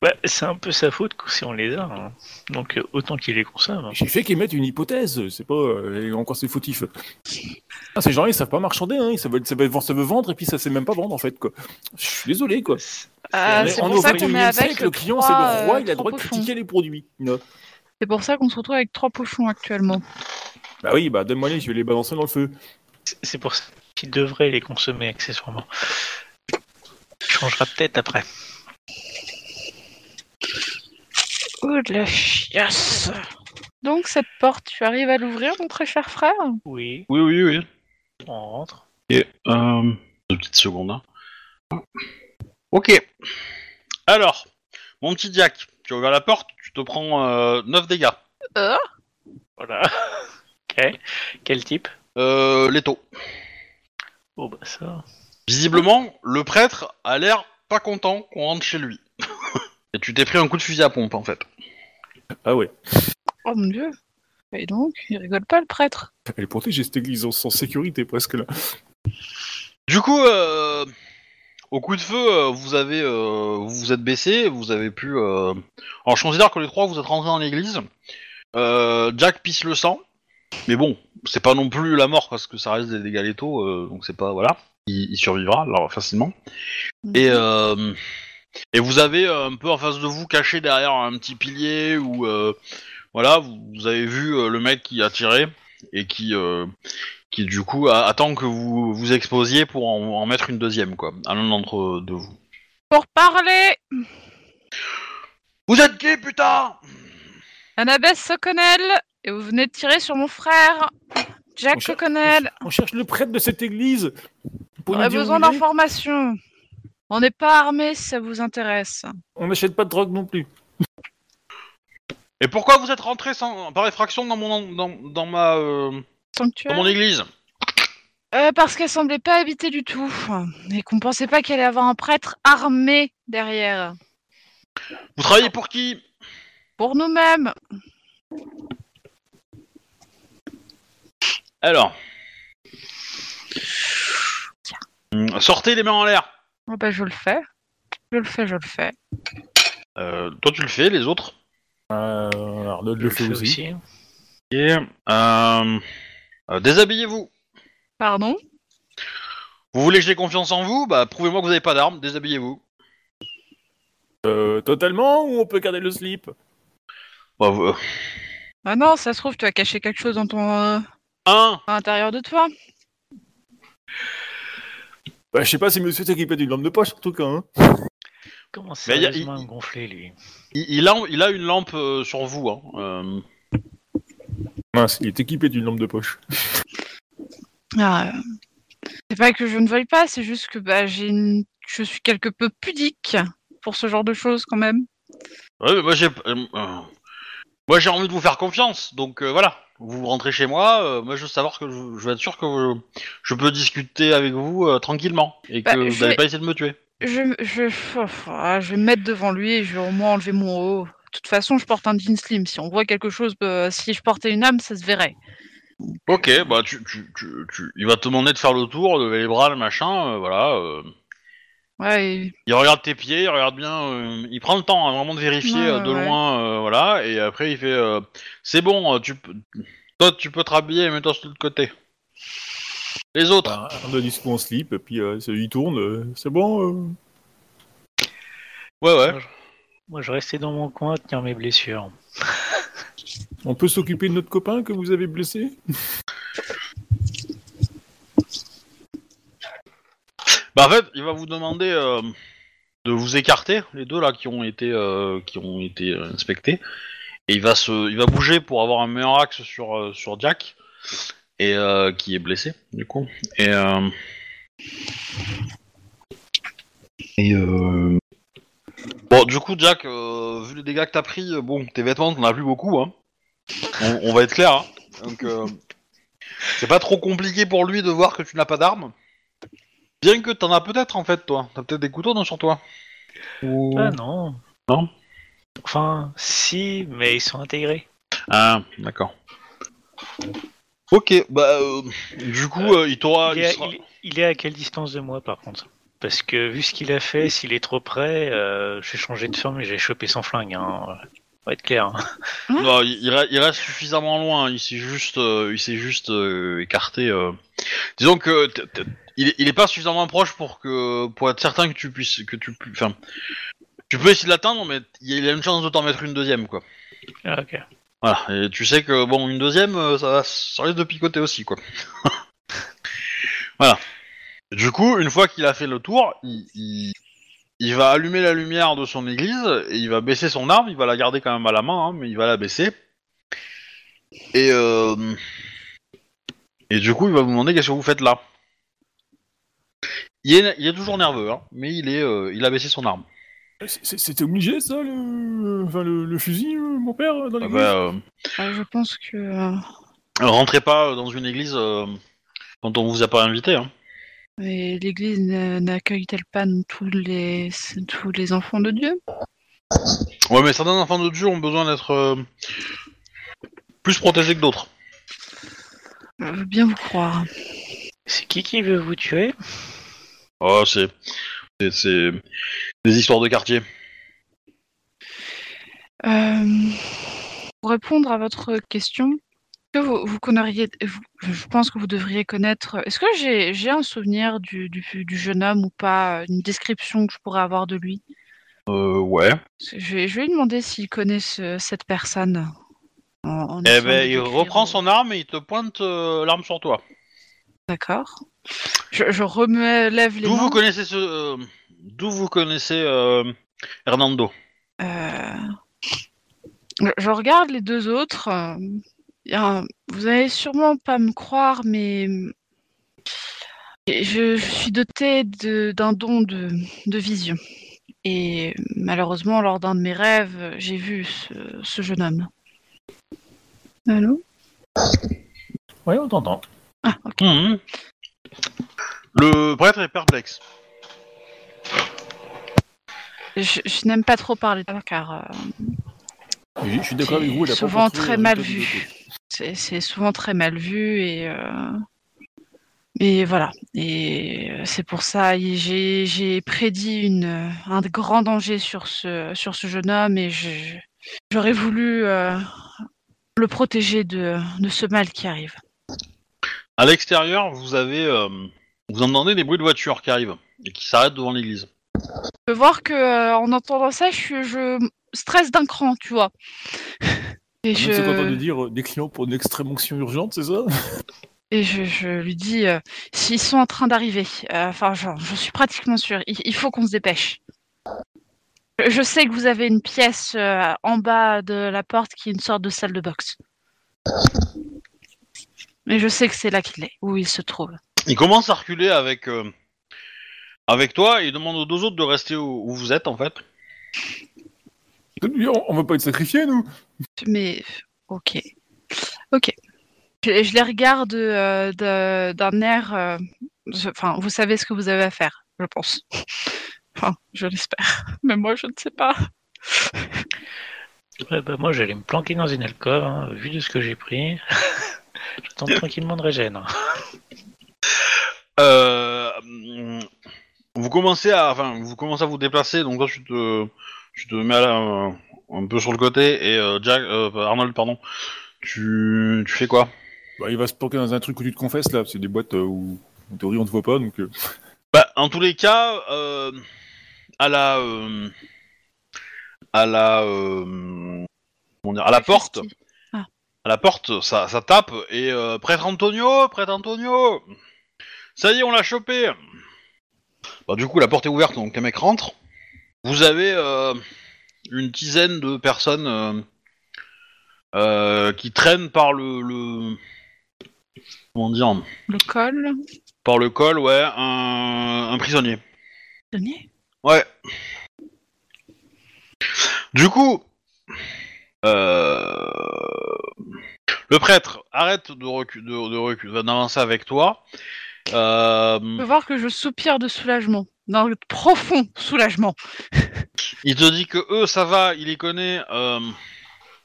Bah, c'est un peu sa faute si on les a. hein. Donc euh, autant qu'il les consomme. J'ai fait qu'ils mettent une hypothèse, c'est pas euh, encore c'est fautif. Ah, ces gens ils savent pas marchander, hein. ils savent, ça, veut, ça veut vendre et puis ça sait même pas vendre en fait quoi. Je suis désolé quoi. Ah, c'est en pour ça qu'on est 21e avec siècle, le client c'est le roi, euh, il a le droit de critiquer les produits. C'est pour ça qu'on se retrouve avec trois pochons actuellement. Bah oui, bah donne-moi les, je vais les balancer dans le feu. C'est- C'est pour ça qu'il devrait les consommer accessoirement. Changera peut-être après. Oh de la chiasse. Donc cette porte, tu arrives à l'ouvrir, mon très cher frère? Oui, Oui, oui, oui. on rentre. Et euh, deux petites secondes. hein. Ok. Alors, mon petit Jack, tu ouvres la porte, tu te prends euh, 9 dégâts. Voilà. ok. Quel type? Euh, Leto. Oh bah ça. Visiblement, le prêtre a l'air pas content qu'on rentre chez lui. Et tu t'es pris un coup de fusil à pompe en fait. Ah ouais. Oh mon dieu. Et donc, il rigole pas le prêtre. Elle est protégée cette église en- sans sécurité presque là. Du coup, euh, au coup de feu, euh, vous avez, euh, vous vous êtes baissé, vous avez pu. euh, Alors, je considère que les trois, vous êtes rentrés dans l'église. Euh, Jack pisse le sang, mais bon, c'est pas non plus la mort parce que ça reste des dégâts létaux, euh, donc c'est pas voilà. Il, il survivra alors facilement. Et euh, et vous avez euh, un peu en face de vous, caché derrière un petit pilier où euh, voilà, vous, vous avez vu euh, le mec qui a tiré et qui euh, qui du coup a- attend que vous vous exposiez pour en, en mettre une deuxième quoi, à l'un d'entre de vous. Pour parler, Vous êtes qui putain? Annabeth Soconel, et vous venez de tirer sur mon frère, Jack On Soconel. On cherche le prêtre de cette église. Pour On où besoin d'informations. On n'est pas armé si ça vous intéresse. On n'achète pas de drogue non plus. Et pourquoi vous êtes rentré sans, par effraction dans mon dans, dans ma euh, dans mon église Euh, parce qu'elle semblait pas habiter du tout. Et qu'on pensait pas qu'elle allait avoir un prêtre armé derrière. Vous travaillez pour qui? Pour nous-mêmes. Alors. Sortez les mains en l'air. Oh bah, je le fais. Je le fais, je le fais. Euh, toi tu le fais, les autres? Euh, Arnaud le fait fais aussi. Et euh, euh, déshabillez-vous. Pardon? Vous voulez que j'ai confiance en vous? Bah prouvez-moi que vous n'avez pas d'armes. Déshabillez-vous. Euh, totalement ou on peut garder le slip? Bah, vous- Ah non, ça se trouve, tu as caché quelque chose dans ton euh, un. à l'intérieur de toi. Bah, je sais pas si monsieur s'est équipé d'une lampe de poche en tout cas. Hein. Comment Mais y a- sérieusement à me gonfler lui Il, il a, il a une lampe euh, sur vous. Hein. Euh, Mince, il est équipé d'une lampe de poche? Ah, euh, c'est pas que je ne veuille pas, c'est juste que bah, j'ai une... je suis quelque peu pudique pour ce genre de choses quand même. Ouais, mais moi j'ai, euh, euh, moi j'ai envie de vous faire confiance, donc euh, voilà. Vous rentrez chez moi, euh, moi je veux savoir que je, je veux être sûr que je peux discuter avec vous euh, tranquillement et que Bah, vous je n'allez vais- pas essayer de me tuer. je, je, je vais me mettre devant lui et je vais au moins enlever mon haut. De toute façon, je porte un jean slim. Si on voit quelque chose, euh, si je portais une âme, ça se verrait. Ok, bah tu, tu, tu, tu- il va te demander de faire le tour, de lever les bras, le machin, euh, voilà. euh. Ouais, et- Il regarde tes pieds, il regarde bien, euh, il prend le temps hein, vraiment de vérifier Ouais, euh, de ouais. loin, euh, voilà, et après il fait, euh, c'est bon, euh, tu peux, toi tu peux te rhabiller et mets-toi sur l'autre côté. Les autres. Bah, un de disco en slip, et puis euh, lui tourne, euh, c'est bon euh. Ouais ouais. Moi, je restais dans mon coin à tenir mes blessures. On peut s'occuper de notre copain que vous avez blessé? Bah en fait, il va vous demander euh, de vous écarter, les deux là qui ont été euh, qui ont été euh, inspectés, et il va se, il va bouger pour avoir un meilleur axe sur euh, sur Jack et euh, qui est blessé du coup. Et et bon du coup Jack, vu les dégâts que t'as pris, bon tes vêtements t'en as plus beaucoup hein. On, on va être clair hein. Donc c'est pas trop compliqué pour lui de voir que tu n'as pas d'arme. Bien que t'en as peut-être en fait, toi. T'as peut-être des couteaux non, sur toi. Ou- Ah non. Non Enfin, si, mais ils sont intégrés. Ah, d'accord. Ok, bah euh, du coup, euh, il t'aura. il, il est à, sera- il- il est à quelle distance de moi, par contre? Parce que vu ce qu'il a fait, s'il est trop près, euh, je vais changer de forme et j'ai chopé son flingue. Hein. On va être clair. hein. Non, il, il re- il reste suffisamment loin. Il s'est juste, euh, il s'est juste euh, écarté. euh. Disons que t- t- il, est, il est pas suffisamment proche pour que, pour être certain que tu puisses, que tu, enfin, tu peux essayer de l'atteindre, mais il a une chance de t'en mettre une deuxième, quoi. Ah, ok. Voilà, et tu sais que bon, une deuxième, euh, ça, va- ça risque de picoter aussi, quoi. voilà. Du coup, une fois qu'il a fait le tour, il, il, il va allumer la lumière de son église et il va baisser son arme. Il va la garder quand même à la main, hein, mais il va la baisser. Et euh, et du coup, il va vous demander qu'est-ce que vous faites là. Il est, il est toujours nerveux, hein, mais il est, euh, il a baissé son arme. C'était obligé ça, le, enfin, le, le fusil, euh, mon père, dans Ah l'église bah, euh, je pense que. rentrez pas dans une église euh, quand on vous a pas invité. Hein. et l'Église n'a- n'accueille-t-elle pas tous les tous les enfants de Dieu? Ouais, mais certains enfants de Dieu ont besoin d'être euh, plus protégés que d'autres. Je veux bien vous croire. C'est qui qui veut vous tuer? Oh, c'est, c'est, des histoires de quartier. Euh, pour répondre à votre question, que vous, vous je pense que vous devriez connaître. Est-ce que j'ai j'ai un souvenir du, du, du jeune homme ou pas, une description que je pourrais avoir de lui? Euh, ouais. je vais, je vais lui demander s'il connaît ce- cette personne. en- en Eh ben, il reprend euh, son arme et il te pointe euh, l'arme sur toi. D'accord. Je, je relève les D'où mains. vous connaissez ce, euh, d'où vous connaissez euh, Hernando Euh, je- Je regarde les deux autres. euh, il y a un- Vous allez sûrement pas me croire, mais je, je suis dotée de- d'un don de, de vision. Et malheureusement, lors d'un de mes rêves, j'ai vu ce, ce jeune homme. Allô? Ouais, on t'entend. Ah, ok. Mhm. Le prêtre est perplexe. Je, je n'aime pas trop parler de ça, car euh, Oui, je suis d'accord avec vous. il a pas Souvent très mal vu. c'est c'est souvent très mal vu et euh, et voilà et euh, c'est pour ça j'ai j'ai prédit une un grand danger sur ce sur ce jeune homme et je j'aurais voulu euh, le protéger de de ce mal qui arrive. À l'extérieur, vous avez, euh, vous entendez des bruits de voitures qui arrivent et qui s'arrêtent devant l'église. Je peux voir que euh, en entendant ça, je stresse d'un cran, tu vois. Et Ah, je, C'est content de dire euh, des clients pour une extrême onction urgente, c'est ça Et je, je lui dis, euh, s'ils sont en train d'arriver, enfin, j'en je suis pratiquement sûre, il, il faut qu'on se dépêche. Je, je sais que vous avez une pièce euh, en bas de la porte qui est une sorte de salle de boxe. Mais je sais que c'est là qu'il est, où il se trouve. Il commence à reculer avec, euh, avec toi et il demande aux deux autres de rester où, où vous êtes en fait. On on va pas être sacrifiés, nous Mais, ok. Ok. Je, je les regarde euh, d'un air... euh, je- Enfin, vous savez ce que vous avez à faire, je pense. Enfin, je l'espère. Mais moi, je ne sais pas. Ouais, bah, moi, j'allais me planquer dans une alcôve, hein, vu de ce que j'ai pris. J'attends tranquillement de régène. Euh, vous commencez à, enfin, vous commencez à vous déplacer. Donc toi, tu te, tu te mets à la- un peu sur le côté et euh, Jack, euh, Arnold, pardon, tu, tu fais quoi? Bah, il va se planquer dans un truc où tu te confesses là. C'est des boîtes où en théorie on te voit pas donc. euh, Bah, en tous les cas, euh, à la, euh, à la, euh, comment dire, à la porte, Christy. à la porte, ça, ça tape et euh, prêtre Antonio, prêtre Antonio, ça y est, on l'a chopé. Bah, du coup, la porte est ouverte, donc les mecs rentrent. Vous avez euh, une dizaine de personnes euh, euh, qui traînent par le, le, comment dire, Le col. par le col, ouais, un, un prisonnier. Denier Ouais. Du coup, le prêtre arrête de recu- de, de recu- d'avancer avec toi. Euh, Je peux voir que je soupire de soulagement. D'un profond soulagement. il te dit que eux, ça va, il les connaît. Euh,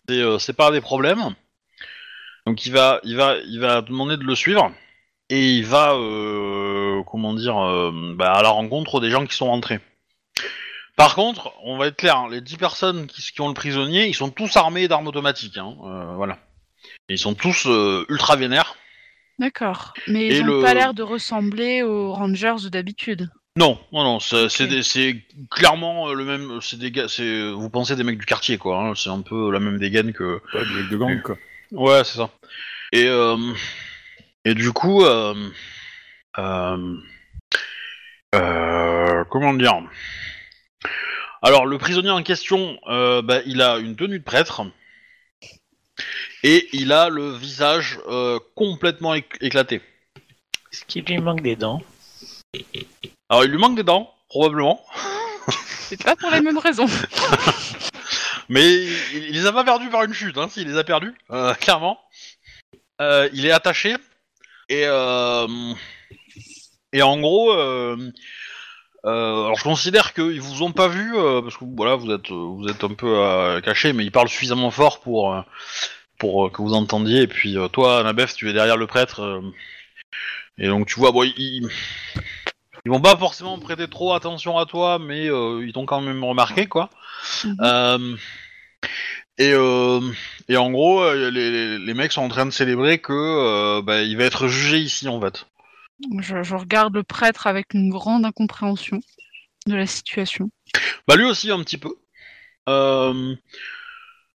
c'est, euh, c'est pas des problèmes. Donc il va, il va, il va demander de le suivre et il va, euh, comment dire, euh, bah, à la rencontre des gens qui sont rentrés. Par contre, on va être clair, hein, les 10 personnes qui, qui ont le prisonnier, ils sont tous armés d'armes automatiques. Hein, voilà. Ils sont tous ultra vénères. D'accord. Mais Et ils n'ont le- pas l'air de ressembler aux Rangers de d'habitude. Non, non, non, c'est clairement euh, le même. C'est des gars, c'est vous pensez des mecs du quartier quoi. hein, c'est un peu la même dégaine que. Ouais, des mecs de gang quoi. Ouais, c'est ça. Et euh, et du coup, euh, euh, euh, comment dire? Alors le prisonnier en question, euh, bah, il a une tenue de prêtre et il a le visage euh, complètement éc- éclaté. Est-ce qu'il lui manque des dents? Alors il lui manque des dents, probablement. C'est pas pour les mêmes raisons. Mais il, il les a pas perdus par une chute, hein, s'il les a perdus, euh, clairement. Euh, il est attaché et euh, et en gros, euh, euh, alors je considère qu'ils vous ont pas vu euh, parce que voilà, vous êtes vous êtes un peu euh, caché, mais il parle suffisamment fort pour euh, pour euh, que vous entendiez. Et puis euh, toi, Anabef, tu es derrière le prêtre euh, et donc tu vois, bon, ils ils vont pas forcément prêter trop attention à toi, mais ils t'ont quand même remarqué quoi. Mhm. Et, euh, et en gros, les, les- les mecs sont en train de célébrer que euh, bah, il va être jugé ici en fait. Je, je regarde le prêtre avec une grande incompréhension de la situation. Bah lui aussi un petit peu. Euh,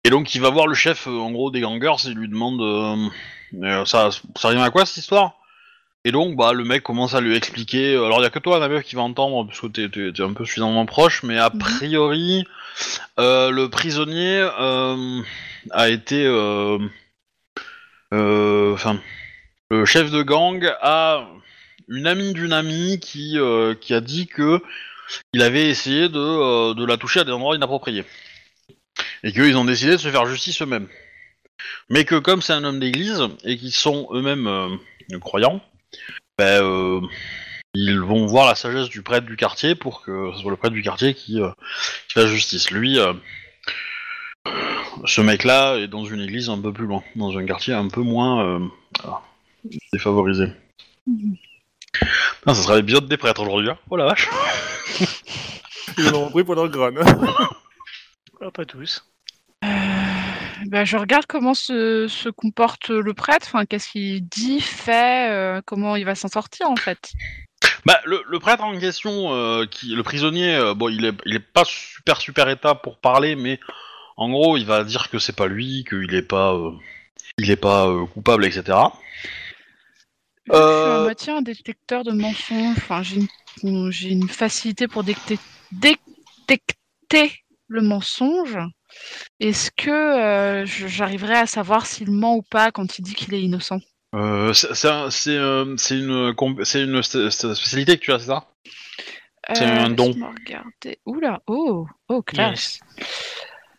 et donc il va voir le chef euh, en gros des gangers et lui demande euh, euh, ça ça revient à quoi cette histoire? Et donc bah le mec commence à lui expliquer. Alors il y a que toi Nabev qui va entendre parce que t'es t'es- t'es un peu suffisamment proche, mais a Mhm. priori euh, le prisonnier euh, a été euh, euh, enfin le chef de gang a une amie d'une amie qui euh, qui a dit que il avait essayé de, euh, de la toucher à des endroits inappropriés. Et qu'ils ont décidé de se faire justice eux-mêmes. Mais que comme c'est un homme d'église, et qu'ils sont eux-mêmes euh, croyants, ben, euh, ils vont voir la sagesse du prêtre du quartier pour que ce soit le prêtre du quartier qui, euh, qui fasse justice. Lui, euh, ce mec-là est dans une église un peu plus loin, dans un quartier un peu moins euh, ah, défavorisé. Mhm. Ah, ça sera l'épisode des prêtres aujourd'hui, hein. Oh la vache Ils en ont pris pendant le crâne. Ah, Pas tous. Euh, bah, je regarde comment se, se comporte le prêtre, enfin, qu'est-ce qu'il dit, fait, euh, comment il va s'en sortir en fait. Bah, le, le prêtre en question, euh, qui, le prisonnier, euh, bon, il est, il est pas super super état pour parler, mais en gros, il va dire que c'est pas lui, qu'il est pas, euh, il est pas euh, coupable, etc. Je suis à moitié un détecteur de mensonges, enfin, j'ai une, j'ai une facilité pour détecter, détecter le mensonge. Est-ce que euh, j'arriverai à savoir s'il ment ou pas quand il dit qu'il est innocent? Euh, c'est un- euh, une, spécialité que tu as, c'est ça? C'est un don. Euh, laisse-moi regarder. Oula, oh, oh, classe.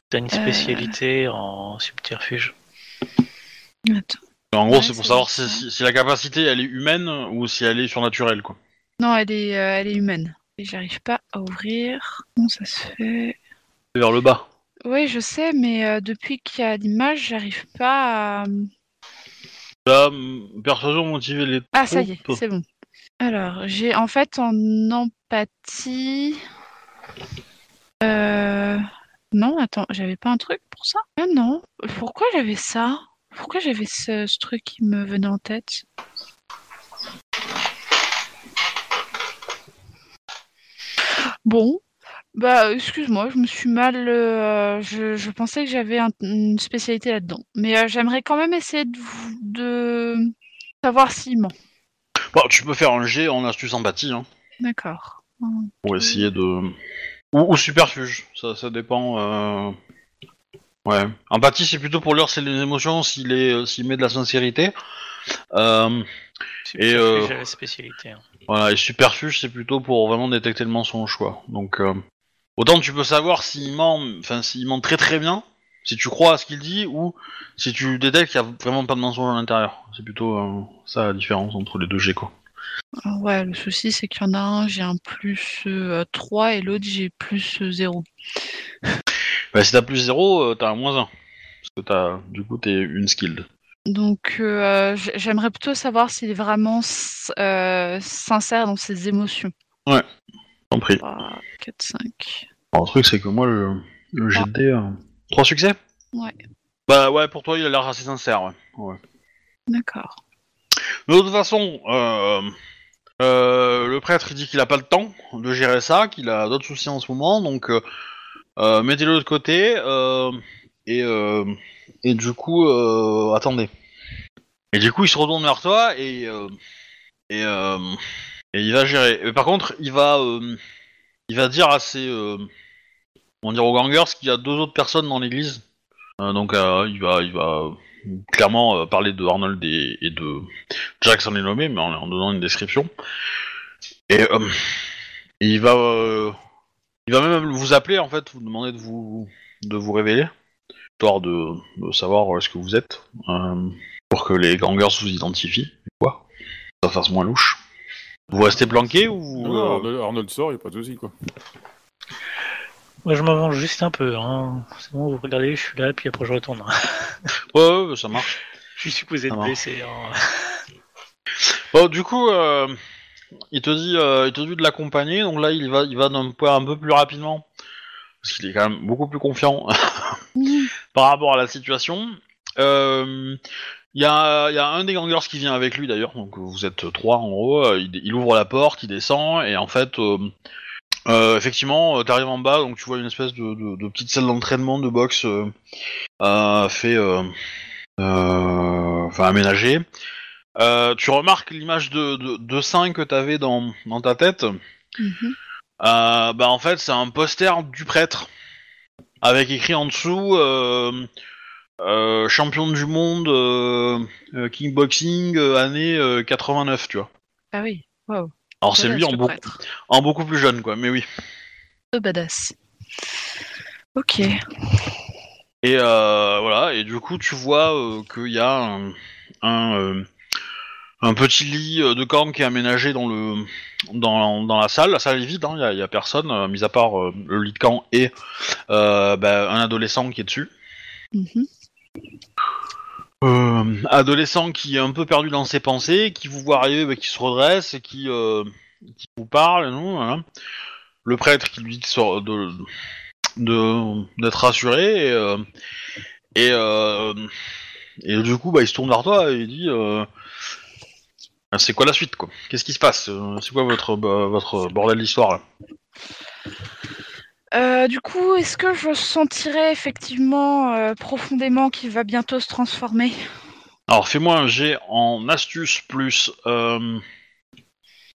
T'as une Euh. spécialité en subterfuge. Attends. En gros, Ouais, c'est pour savoir si, si- si la capacité elle est humaine ou si elle est surnaturelle, quoi. Non, elle est, euh, elle est humaine. Et j'arrive pas à ouvrir. Comment ça se fait? Vers le bas. Oui, je sais, mais euh, depuis qu'il y a l'image, j'arrive pas à. Là, hum, persuasion motivée les Ah, ça y est, c'est bon. Alors, j'ai en fait en empathie. Euh... Non, attends, j'avais pas un truc pour ça? Ah non, pourquoi j'avais ça? Pourquoi j'avais ce, ce truc qui me venait en tête? Bon, bah excuse-moi, je me suis mal. euh, je, je pensais que j'avais un- une spécialité là-dedans. Mais euh, j'aimerais quand même essayer de, vous- de savoir s'il ment. Bon, tu peux faire un jet en astuce empathie, hein, D'accord. pour essayer de... Ou, ou superfuge, ça, ça dépend... euh, Ouais. Empathie, c'est plutôt pour lire ses émotions, s'il est, euh, s'il met de la sincérité. Euh, C'est Et, pour ça que euh, j'ai la spécialité. hein. Voilà, et superfuge, c'est plutôt pour vraiment détecter le mensonge, quoi. Donc, euh, autant tu peux savoir s'il ment, enfin, s'il ment très très bien, si tu crois à ce qu'il dit, ou si tu détectes qu'il y a vraiment pas de mensonge à l'intérieur. C'est plutôt euh, ça la différence entre les deux jets, quoi. Ah Ouais, le souci c'est qu'il y en a un, j'ai un plus euh, 3 et l'autre j'ai plus euh, 0. Bah, si t'as plus 0, t'as un moins 1. Parce que t'as, du coup, t'es une skilled. Donc euh, j'aimerais plutôt savoir s'il est vraiment euh, sincère dans ses émotions. 3, 4, 5. Alors, le truc, c'est que moi, le, le jet de dés, euh, Trois succès? Ouais. Bah ouais, pour toi, il a l'air assez sincère, ouais. ouais. D'accord. De toute façon, euh, euh, le prêtre il dit qu'il a pas le temps de gérer ça, qu'il a d'autres soucis en ce moment, donc euh, mettez-le de côté euh, et, euh, et du coup euh, attendez. Et du coup il se retourne vers toi et euh, et, euh, et il va gérer. Par contre il va euh, il va dire à ses euh, on dire aux gangers qu'il y a deux autres personnes dans l'église. Euh, donc euh, il va il va clairement parler de Arnold et, de Jackson est nommé, mais en, donnant une description. Et, il va, il va même vous appeler en fait, vous demander de vous, de vous révéler, histoire de, de savoir est-ce que vous êtes, pour que les gangers vous identifient. Quoi Ça fasse moins louche. Vous restez planqué ou Non, euh, Arnold, Arnold sort, y a pas de souci, quoi. Moi, je m'avance juste un peu. Hein. C'est bon, vous regardez, je suis là, puis après je retourne. ouais, ouais, ça marche. je suis supposé marche. blesser. hein. Bon, du coup, euh, il te dit, euh, il te dit de l'accompagner, donc là, il va, il va d'un point un peu plus rapidement, parce qu'il est quand même beaucoup plus confiant par rapport à la situation. Euh, Il y, a, il y a un des gangers qui vient avec lui d'ailleurs, donc vous êtes trois en gros. euh, Il, il ouvre la porte, il descend, et en fait, euh, euh, effectivement, tu arrives en bas, donc tu vois une espèce de, de- de petite salle d'entraînement de boxe euh, euh, fait, euh, euh, enfin aménagée. Euh, tu remarques l'image de, de, de sein que tu avais dans, dans ta tête. Mhm. Euh, bah en fait, c'est un poster du prêtre avec écrit en dessous euh, euh, champion du monde euh, euh, kickboxing euh, année euh, 89, tu vois. Ah oui, wow. Alors c'est lui en, le beau- prêtre. en beaucoup plus jeune, quoi. Mais oui. Oh, badass. Ok. Et euh, voilà. Et du coup, tu vois euh, qu'il y a un un, euh, un petit lit euh, de camp qui est aménagé dans le dans, dans la salle. La salle est vide, hein, il y, a- il y a personne, euh, mis à part euh, le lit de camp et euh, bah, un adolescent qui est dessus. Mhm. Euh, adolescent qui est un peu perdu dans ses pensées, qui vous voit arriver, bah, qui se redresse, qui, euh, qui vous parle. Le prêtre qui lui dit de d'être rassuré et euh, et, du coup bah il se tourne vers toi et il dit c'est quoi la suite quoi? Qu'est-ce qui se passe? C'est quoi votre bah, votre bordel d'histoire Euh, du coup, est-ce que je sentirais effectivement euh, profondément qu'il va bientôt se transformer? Alors fais-moi un jet en astuce plus euh,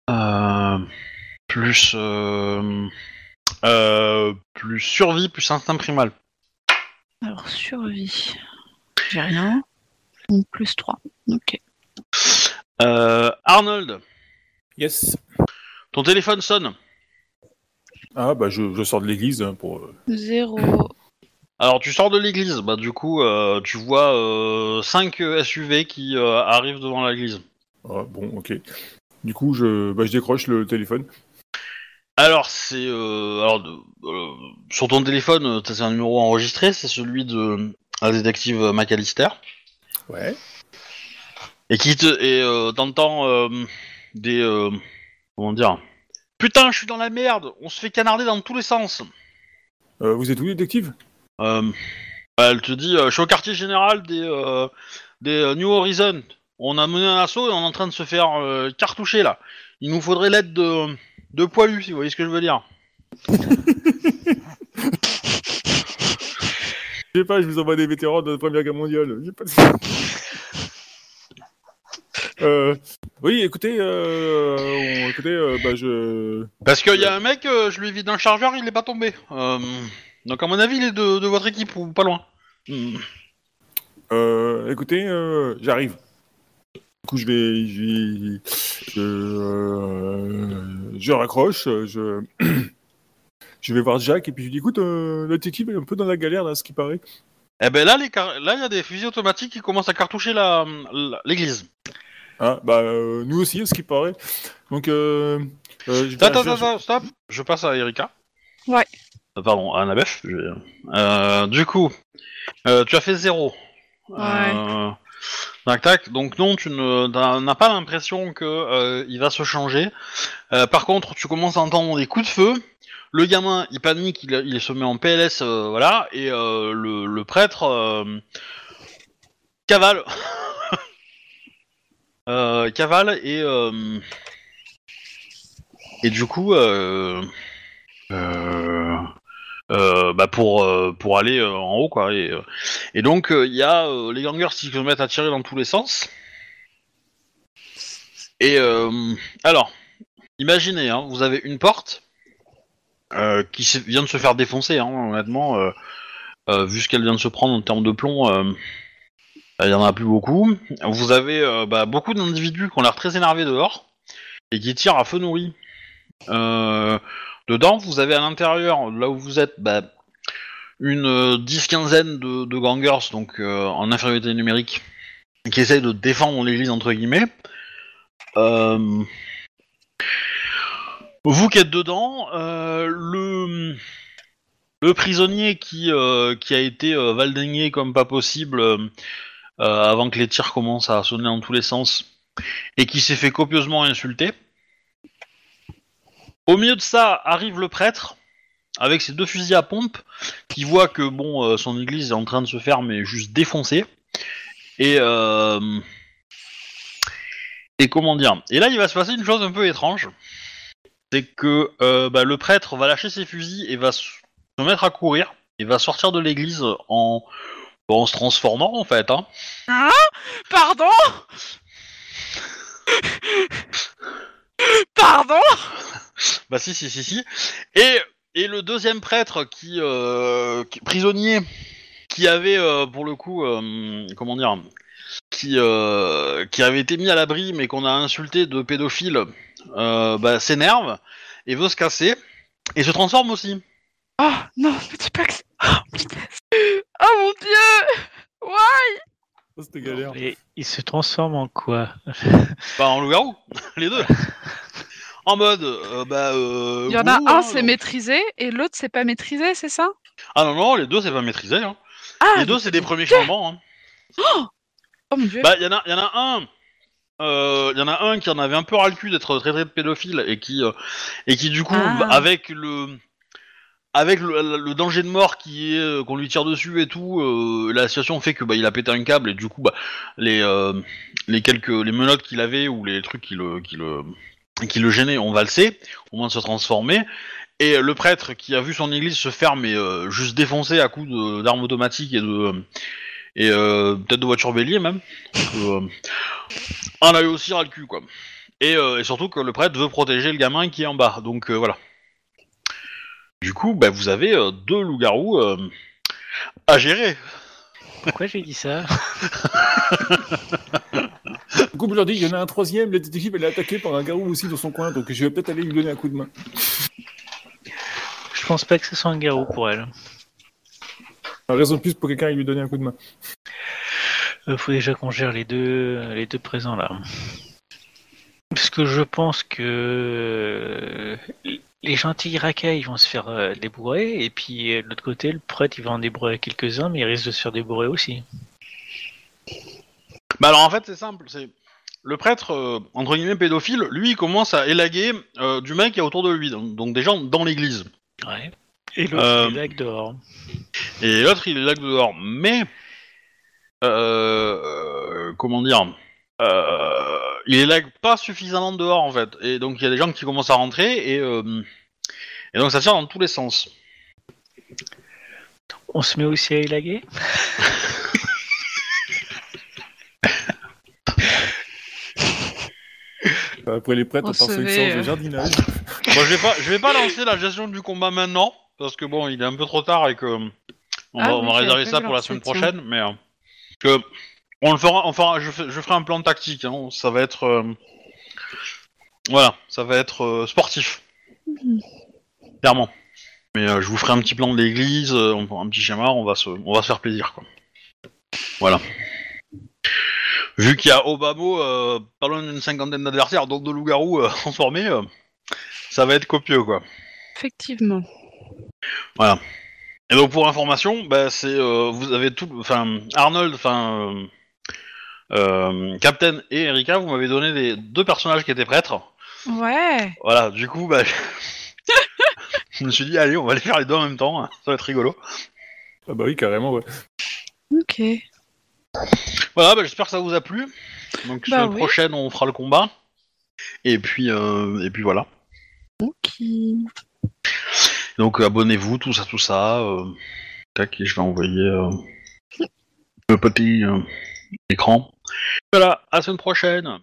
euh, plus euh, euh, plus survie plus instinct primal. Alors, survie. J'ai rien. Donc, plus 3. Ok. Euh, Arnold, Yes. ton téléphone sonne. Ah, bah, je, je sors de l'église hein, pour. euh, 0. Alors tu sors de l'église, bah du coup euh, tu vois 5 SUV qui euh, arrivent devant l'église. Ah, bon, ok. Du coup, je, bah, je décroche le téléphone. Alors, c'est. euh, alors, de- euh, sur ton téléphone, euh, t'as un numéro enregistré, c'est celui de la détective McAllister. Ouais. Et qui te. Et euh, t'entends euh, des. euh, comment dire Putain, je suis dans la merde On se fait canarder dans tous les sens Euh, vous êtes où, détective? Euh, bah, Elle te dit euh, Je suis au quartier général des, euh, des euh, New Horizon. On a mené un assaut et on est en train de se faire cartoucher là. Il nous faudrait l'aide de, de poilus, si vous voyez ce que je veux dire. Je sais pas, je vous envoie des vétérans de la Première Guerre mondiale. J'ai pas euh, oui, écoutez, euh, on- écoutez, euh, bah je. Parce qu'il y a un mec, euh, je lui évite d'un chargeur, il est pas tombé. Euh, donc à mon avis, il est de, de votre équipe ou pas loin. Hmm. Euh, écoutez, euh, j'arrive. Du coup, je vais, je, vais- je, euh, je raccroche, je, je vais voir Jacques et puis je lui dis, écoute, euh, la détective est un peu dans la galère là, ce qui paraît. Eh ben là, les car- là, il y a des fusils automatiques qui commencent à cartoucher la- la- l'église. Hein, bah, euh, nous aussi, ce qui paraît. Donc, euh, euh, je Stop, viens- stop, je- stop, stop. Je passe à Erika. Ouais. Euh, pardon, à Annabeth. je vais- Euh, du coup, euh, tu as fait zéro. Euh, tac, tac. Donc non, tu ne t'as- n'as pas l'impression que euh, il va se changer. Euh, par contre, tu commences à entendre des coups de feu. Le gamin, il panique, il, il se met en PLS, euh, voilà, et euh, le, le prêtre euh, cavale, Euh, cavale et euh, et du coup, euh, euh, bah pour pour aller en haut quoi. Et, et donc il y a les gangers qui se mettent à tirer dans tous les sens. Et alors, imaginez, hein, vous avez une porte qui vient de se faire défoncer, hein, honnêtement, vu ce qu'elle vient de se prendre en termes de plomb, il y en a plus beaucoup. Vous avez euh, bah, beaucoup d'individus qui ont l'air très énervés dehors et qui tirent à feu nourri. Euh, dedans, vous avez à l'intérieur, là où vous êtes, bah, une euh, dix-quinzaine de, de gangers, donc euh, en infériorité numérique, qui essayent de défendre l'église entre guillemets. Euh, vous qui êtes dedans, euh, le prisonnier qui euh, qui a été euh, valdégué comme pas possible euh, euh, avant que les tirs commencent à sonner dans tous les sens et qui s'est fait copieusement insulter. Au milieu de ça arrive le prêtre avec ses deux fusils à pompe qui voit que bon euh, son église est en train de se faire mais juste défoncer. Et euh, et comment dire? Et là il va se passer une chose un peu étrange. C'est que euh, bah, le prêtre va lâcher ses fusils et va se mettre à courir et va sortir de l'église en en se transformant en fait hein. Pardon? Pardon? Bah si si si si. Et et le deuxième prêtre qui, euh, qui- prisonnier qui avait euh, pour le coup euh, comment dire qui qui avait été mis à l'abri mais qu'on a insulté de pédophile bah, s'énerve et veut se casser et se transforme aussi. Oh non, me dis pas que c'est... Oh, putain. Oh mon dieu Ouais Ça, c'était galère. Et il se transforme en quoi? Bah en loup-garou, les deux. En mode euh, bah euh, Il y en a un, hein, c'est donc. maîtrisé, et l'autre, c'est pas maîtrisé, c'est ça? Ah non non les deux c'est pas maîtrisé hein. Ah les deux c'est des premiers changements hein. Oh mon dieu Bah, il y en a, y en a un. Il y en a un qui en avait un peu ras le cul d'être traité de pédophile et qui, euh, et qui du coup, Ah. avec le, avec le, le danger de mort qui est euh, qu'on lui tire dessus et tout, euh, la situation fait que bah il a pété un câble et du coup bah les euh, les quelques les menottes qu'il avait ou les trucs qui le qui le qui le gênaient ont valsé au moins de se transformer. Et le prêtre qui a vu son église se faire mais euh, juste défoncer à coups d'armes automatiques et de et peut-être de voiture bélier même. On a eu aussi ras le cul quoi. Et, surtout que le prêtre veut protéger le gamin qui est en bas. Donc voilà. Du coup, bah, vous avez euh, deux loups-garous euh, à gérer. Pourquoi j'ai dit ça? Du coup, je leur dis, il y en a un troisième, la détective, elle est attaquée par un garou aussi dans son coin, donc je vais peut-être aller lui donner un coup de main. Je pense pas que ce soit un garrot pour elle. Un raison de plus pour quelqu'un lui donner un coup de main. Il faut déjà qu'on gère les deux, les deux présents là. Parce que je pense que les gentils racailles ils vont se faire euh, débourrer, et puis euh, de l'autre côté, le prêtre il va en débourrer quelques-uns, mais il risque de se faire débourrer aussi. Bah alors en fait c'est simple, c'est le prêtre euh, entre guillemets pédophile, lui il commence à élaguer du mec qui est autour de lui, donc, donc des gens dans l'église. Ouais. Et l'autre, il là dehors. Et l'autre il élague dehors, mais comment dire, euh, il élague pas suffisamment dehors en fait, et donc il y a des gens qui commencent à rentrer et euh, et donc ça tire dans tous les sens. On se met aussi à élaguer? Après les prêtres, On on part sur une séance de euh, jardinage. Bon, je vais pas, je vais pas lancer la gestion du combat maintenant parce que bon, il est un peu trop tard et que on Ah va, on réserver ça pour la semaine prochaine, mais euh, que on le fera, enfin, je, je ferai un plan tactique. Hein, ça va être, euh, voilà, ça va être euh, sportif, clairement. Mais euh, je vous ferai un petit plan de l'église, on un petit schéma, on va se, on va se faire plaisir, quoi. Voilà. Vu qu'il y a euh, pas loin d'une cinquantaine d'adversaires, donc de loups-garous transformés, ça va être copieux, quoi. Effectivement. Et donc pour information, bah, c'est euh, vous avez tout, enfin Arnold, enfin euh, euh, Captain et Erika, vous m'avez donné des deux personnages qui étaient prêtres. Ouais. Voilà, du coup, bah, je me suis dit allez, on va les faire les deux en même temps, hein, ça va être rigolo. Ah bah oui, carrément, ouais. Ok. Voilà, bah, j'espère que ça vous a plu. Donc Bah semaine oui. prochaine, on fera le combat. Et puis euh, et puis voilà. Ok. Donc abonnez-vous, tout ça, tout ça. Euh, tac, et je vais envoyer euh, le petit euh, écran. Voilà, à la semaine prochaine.